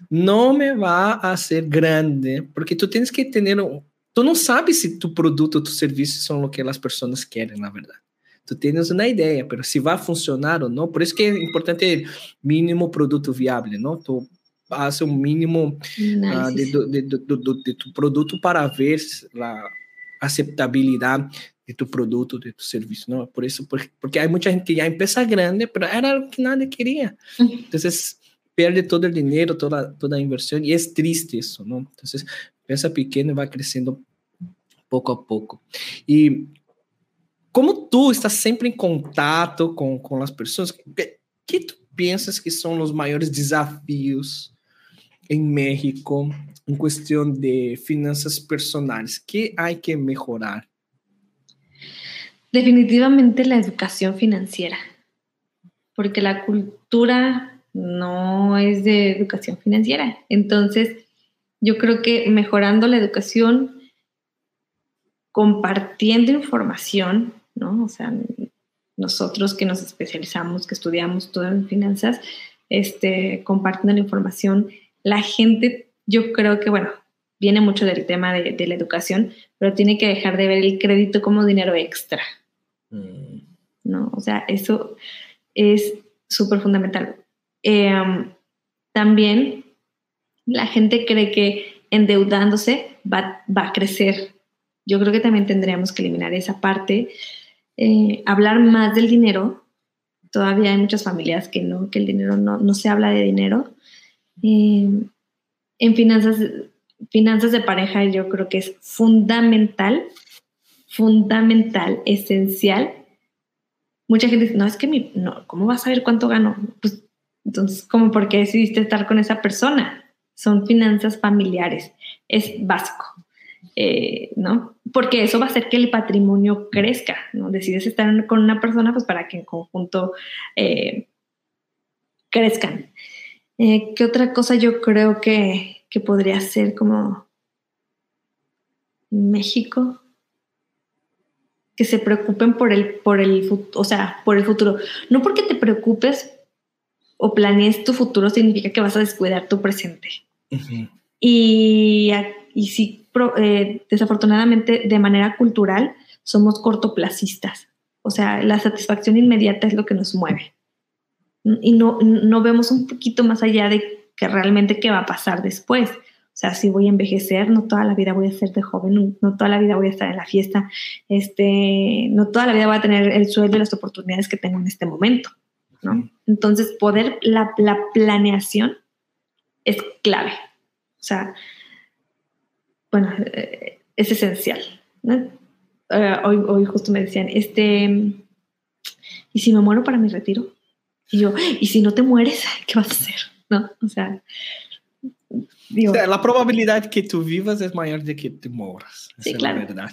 Não me vá a ser grande, porque tu tens que um, tu não sabes se tu produto ou tu serviço são o que as pessoas querem, na verdade. Tu tens uma ideia, mas se vai funcionar ou não, por isso que é importante mínimo produto viável, não? Tu faz um mínimo uh, de, de, de, de, tu produto para ver a aceitabilidade de tu produto, de tu serviço, não? Por isso, porque, porque há muita gente que já empieza grande, mas era algo que nadie queria. Então, perde todo o dinheiro, toda, toda a inversão, e é triste isso, não? Então, empieza pequeno e vai crescendo pouco a pouco. E como tu estás sempre em contato com, com as pessoas, que, que tu pensas que são os maiores desafios em México em questão de finanças personais? Que há que melhorar? Definitivamente la educación financiera, porque la cultura no es de educación financiera. Entonces, yo creo que mejorando la educación, compartiendo información, ¿no? O sea, nosotros que nos especializamos, que estudiamos todo en finanzas, este, compartiendo la información, la gente, yo creo que, bueno, viene mucho del tema de, de la educación, pero tiene que dejar de ver el crédito como dinero extra. ¿No? O sea, eso es súper fundamental. Em, también la gente cree que endeudándose va, va, a crecer. Yo creo que también tendríamos que eliminar esa parte. Eh, hablar más del dinero. Todavía hay muchas familias que no, que el dinero no, no se habla de dinero. Em, en finanzas, finanzas de pareja yo creo que es fundamental fundamental, esencial. Mucha gente dice, no, es que mi, no, ¿cómo vas a saber cuánto gano? Pues entonces, ¿cómo por qué decidiste estar con esa persona? Son finanzas familiares, es básico, eh, ¿no? Porque eso va a hacer que el patrimonio crezca, ¿no? Decides estar con una persona, pues para que en conjunto eh, crezcan. Eh, ¿Qué otra cosa yo creo que, que podría ser como México? Que se preocupen por el, por el, o sea, por el futuro. No porque te preocupes o planees tu futuro significa que vas a descuidar tu presente. Y, y sí, eh, desafortunadamente, de manera cultural, somos cortoplacistas. O sea, la satisfacción inmediata es lo que nos mueve. y no, no vemos un poquito más allá de que realmente qué va a pasar después. O sea, si voy a envejecer, no toda la vida voy a ser de joven, no toda la vida voy a estar en la fiesta, este, no toda la vida voy a tener el sueldo y las oportunidades que tengo en este momento, ¿no? Entonces, poder, la, la planeación es clave. O sea, bueno, eh, es esencial. Eh, hoy, hoy justo me decían, este, ¿y si me muero para mi retiro? Y yo, ¿y si no te mueres, qué vas a hacer? ¿No? O sea, Digo, la probabilidad que tú vivas es mayor de que te moras. Sí, es claro. la verdad.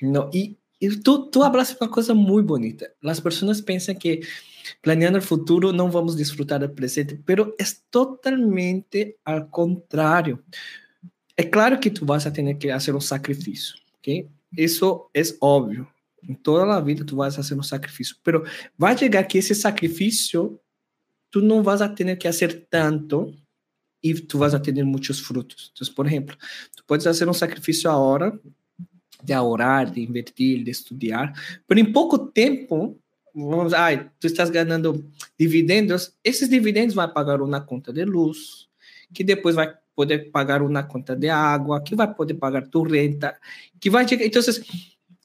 No, y, y tú, tú hablas una cosa muy bonita. Las personas piensan que planeando el futuro no vamos a disfrutar del presente, pero es totalmente al contrario. Es claro que tú vas a tener que hacer un sacrificio, ¿ok? Eso es obvio. En toda la vida tú vas a hacer un sacrificio, pero va a llegar que ese sacrificio tú no vas a tener que hacer tanto y tú vas a muchos frutos. Entonces, por ejemplo, tú puedes hacer un sacrificio ahora de ahorrar, de invertir, de estudiar, pero en poco tiempo, vamos, ay, estás ganando dividendos, esos dividendos a pagar una cuenta de luz, que después va a poder pagar una cuenta de agua, que va a poder pagar tu renta, que va a llegar, entonces,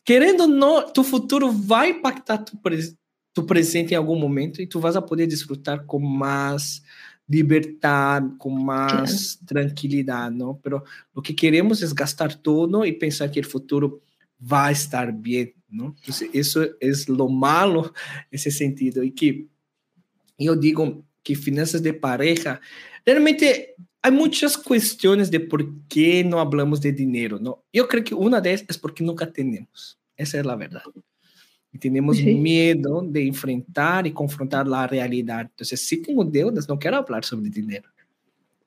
querendo ou não, tu futuro vai impactar tu, tu presente em algum momento e tu vas a poder desfrutar com mais libertad, con más tranquilidad, ¿no? Pero lo que queremos es gastar todo y pensar que el futuro va a estar bien, ¿no? Entonces, eso es lo malo, ese sentido. Y que yo digo que finanzas de pareja, realmente hay muchas cuestiones de por qué no hablamos de dinero, ¿no? Yo creo que una de ellas es porque nunca tenemos. Esa es la verdad. Y tenemos sí. miedo de enfrentar y confrontar la realidad. Entonces, si tengo deudas, no quiero hablar sobre dinero.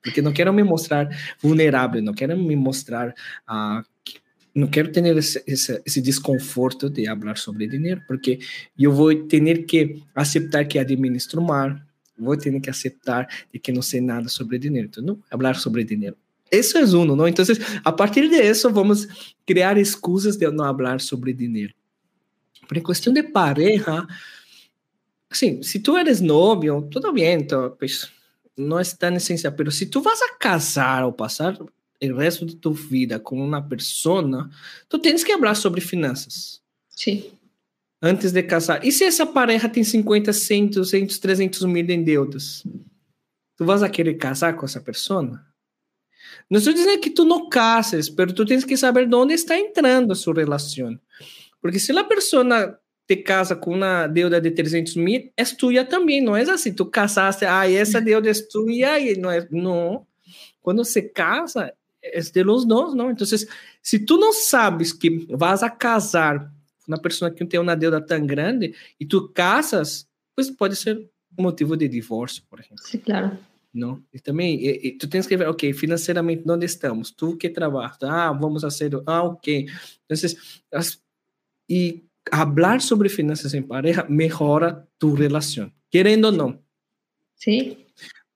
Porque no quiero me mostrar vulnerable, no quiero me mostrar, uh, no quiero tener ese, ese, ese, desconforto de hablar sobre dinero, porque yo voy a tener que aceptar que administro mal, voy a tener que aceptar de que no sé nada sobre dinero. Entonces, no hablar sobre dinero. Eso es uno, ¿no? Entonces, a partir de eso, vamos a crear excusas de no hablar sobre dinero. En cuestión de pareja, assim, si tú eres novio, todo bien, todo, pues, no es tan esencial, pero si tú vas a casar o pasar el resto de tu vida con una persona, tú tienes que hablar sobre finanzas. Sí. Antes de casar. E se essa pareja tem 50, 100, 200, 300 mil em deudas? Tu vas a querer casar com essa pessoa? Não estou dizendo que tu não cases, mas tu tens que saber onde está entrando a sua relação. Porque se a pessoa te casa com uma deuda de 300 mil, é tua também, não é assim. Tu casaste, ah, essa deuda é tua, e não é. Não. Quando se casa, é de los dois, não? Então, se tu não sabes que vas a casar com uma pessoa que tem uma deuda tão grande e tu casas, pues pode ser motivo de divórcio, por exemplo. Sim, claro. Não? E também, e, e, tu tens que ver, ok, financeiramente, onde estamos? Tu que trabalhas, ah, vamos fazer, ah, ok. Então, as y hablar sobre finanzas en pareja mejora tu relación, queriendo o no. Sí.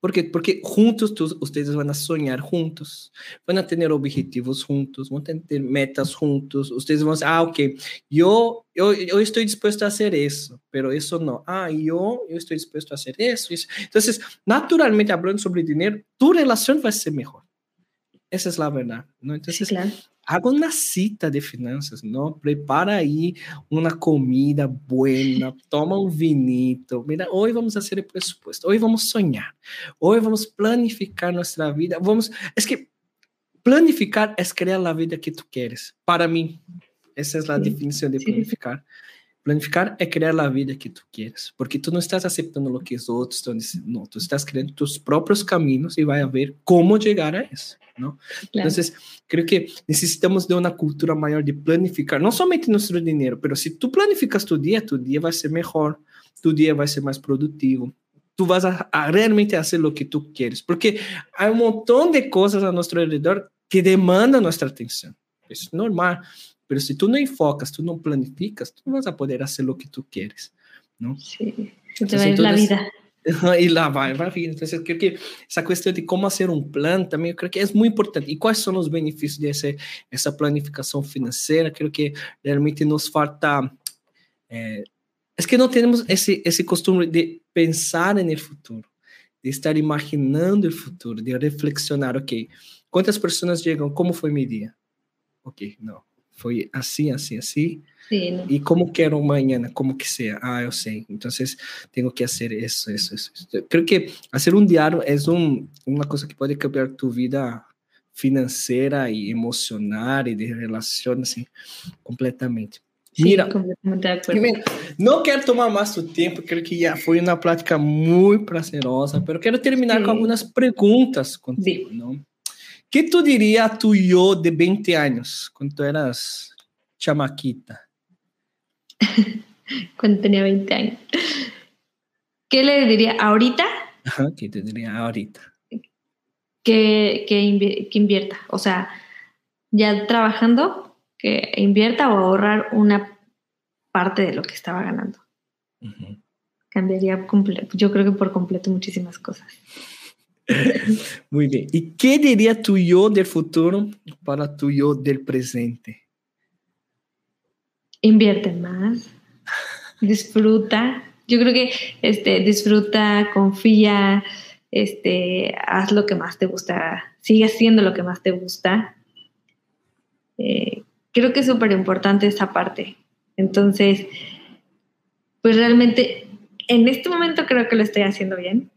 ¿Por qué? Porque juntos tú, ustedes van a soñar juntos, van a tener objetivos juntos, van a tener metas juntos. Ustedes van a decir, ah, ok, yo, yo, yo estoy dispuesto a hacer eso, pero eso no. Ah, yo, yo estoy dispuesto a hacer eso, eso. Entonces, naturalmente, hablando sobre dinero, tu relación va a ser mejor. Esa es la verdad, ¿no? Entonces, sí, claro. haga una cita de finanças, não? Prepara aí uma comida buena, toma um vinito. Mira, hoje vamos fazer o presupuesto, hoje vamos sonhar, hoje vamos planificar nossa vida. Vamos, é que planificar é criar a vida que tu queres. Para mim, essa é a sí, definição de planificar. Sí. Planificar é criar a vida que tu queres, porque tu não estás aceitando o que os outros estão dizendo, não, tu estás criando tus próprios caminhos e vai ver como chegar a isso. ¿no? Claro. Entonces, creo que necesitamos de una cultura mayor de planificar, no solamente nuestro dinero, pero si tú planificas tu día, tu día va a ser mejor, tu día va a ser más productivo, tú vas a, a realmente hacer lo que tú quieres, porque hay un montón de cosas a nuestro alrededor que demandan nuestra atención. Es normal, pero si tú no enfocas, tú no planificas, tú no vas a poder hacer lo que tú quieres, ¿no? Sí, se te va a ir la vida. e lá vai, vai vir. Então, eu creio que essa questão de como fazer um plano também, eu creio que é muito importante. E quais são os benefícios dessa essa planificação financeira? Eu creio que realmente nos falta. É, é que não temos esse, esse costume de pensar no futuro, de estar imaginando o futuro, de reflexionar, ok, quantas pessoas chegam, como foi meu dia? Ok, não, foi assim, assim, assim, Sí, no. e como quero amanhã, como que seja, ah, eu sei, então tenho que fazer isso, isso, isso. Creo que fazer um diário é um, uma coisa que pode cambiar tu vida financeira e emocional e de relação, assim, completamente. Sí, Mira, não quero tomar mais tu tempo, creio que já foi uma plática muito prazerosa, mas quero terminar Sim. com algumas perguntas contigo, não? Que tu diria a tu yo de 20 anos, quando tu eras chamaquita? Cuando tenía 20 años. ¿Qué le diría ahorita? Ajá, que te diria ahorita? Que, que, invi- que invierta. O sea, ya trabajando, que invierta o ahorrar una parte de lo que estaba ganando. Cambiaría yo creo que por completo muchísimas cosas. Muito bem. E que diria tu yo del futuro para tu yo del presente? Invierte más, disfruta. Yo creo que este, disfruta, confía, este, haz lo que más te gusta, sigue haciendo lo que más te gusta. Eh, creo que es súper importante esa parte. Entonces, pues realmente en este momento creo que lo estoy haciendo bien.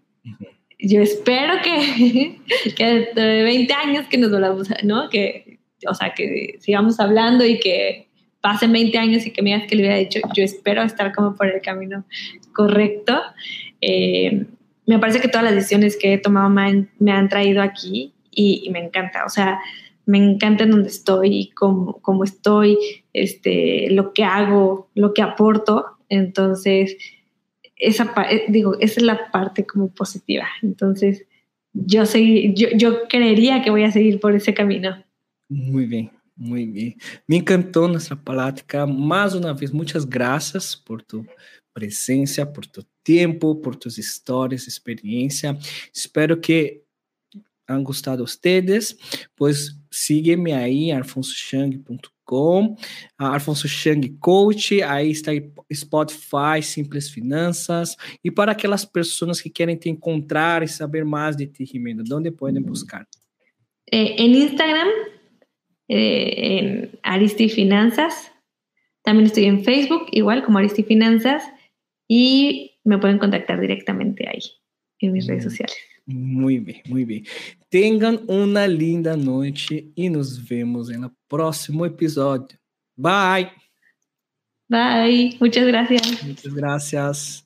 Yo espero que, que dentro de 20 años que nos volvamos, ¿no? Que, o sea, que sigamos hablando y que pasen 20 años y que me digas que le hubiera dicho, yo espero estar como por el camino correcto. Eh, me parece que todas las decisiones que he tomado me han, me han traído aquí y, y me encanta, o sea, me encanta en donde estoy, cómo, cómo estoy, este, lo que hago, lo que aporto. Entonces, esa, eh, digo, es la parte como positiva. Entonces, yo, segui- yo, yo creería que voy a seguir por ese camino. Muito bem, muito bem. Me encantou nossa plática. Mais uma vez, muitas graças por tu presença, por tu tempo, por tus histórias, experiência. Espero que han gostado ustedes. Pues sígueme aí, alfonsochang.com, a Alfonso Chang Coach, aí está aí Spotify, Simples Finanças. E para aquelas pessoas que querem te encontrar e saber mais de ti, Jimena, onde podem buscar? Eh, en Instagram, eh, en Aristi Finanzas. También estoy en Facebook, igual como Aristi Finanzas. Y me pueden contactar directamente ahí, en mis redes Mm. sociales. Muito bem, muito bem. Tenham uma linda noite e nos vemos no próximo episódio. Bye! Bye, muchas gracias. Muitas graças.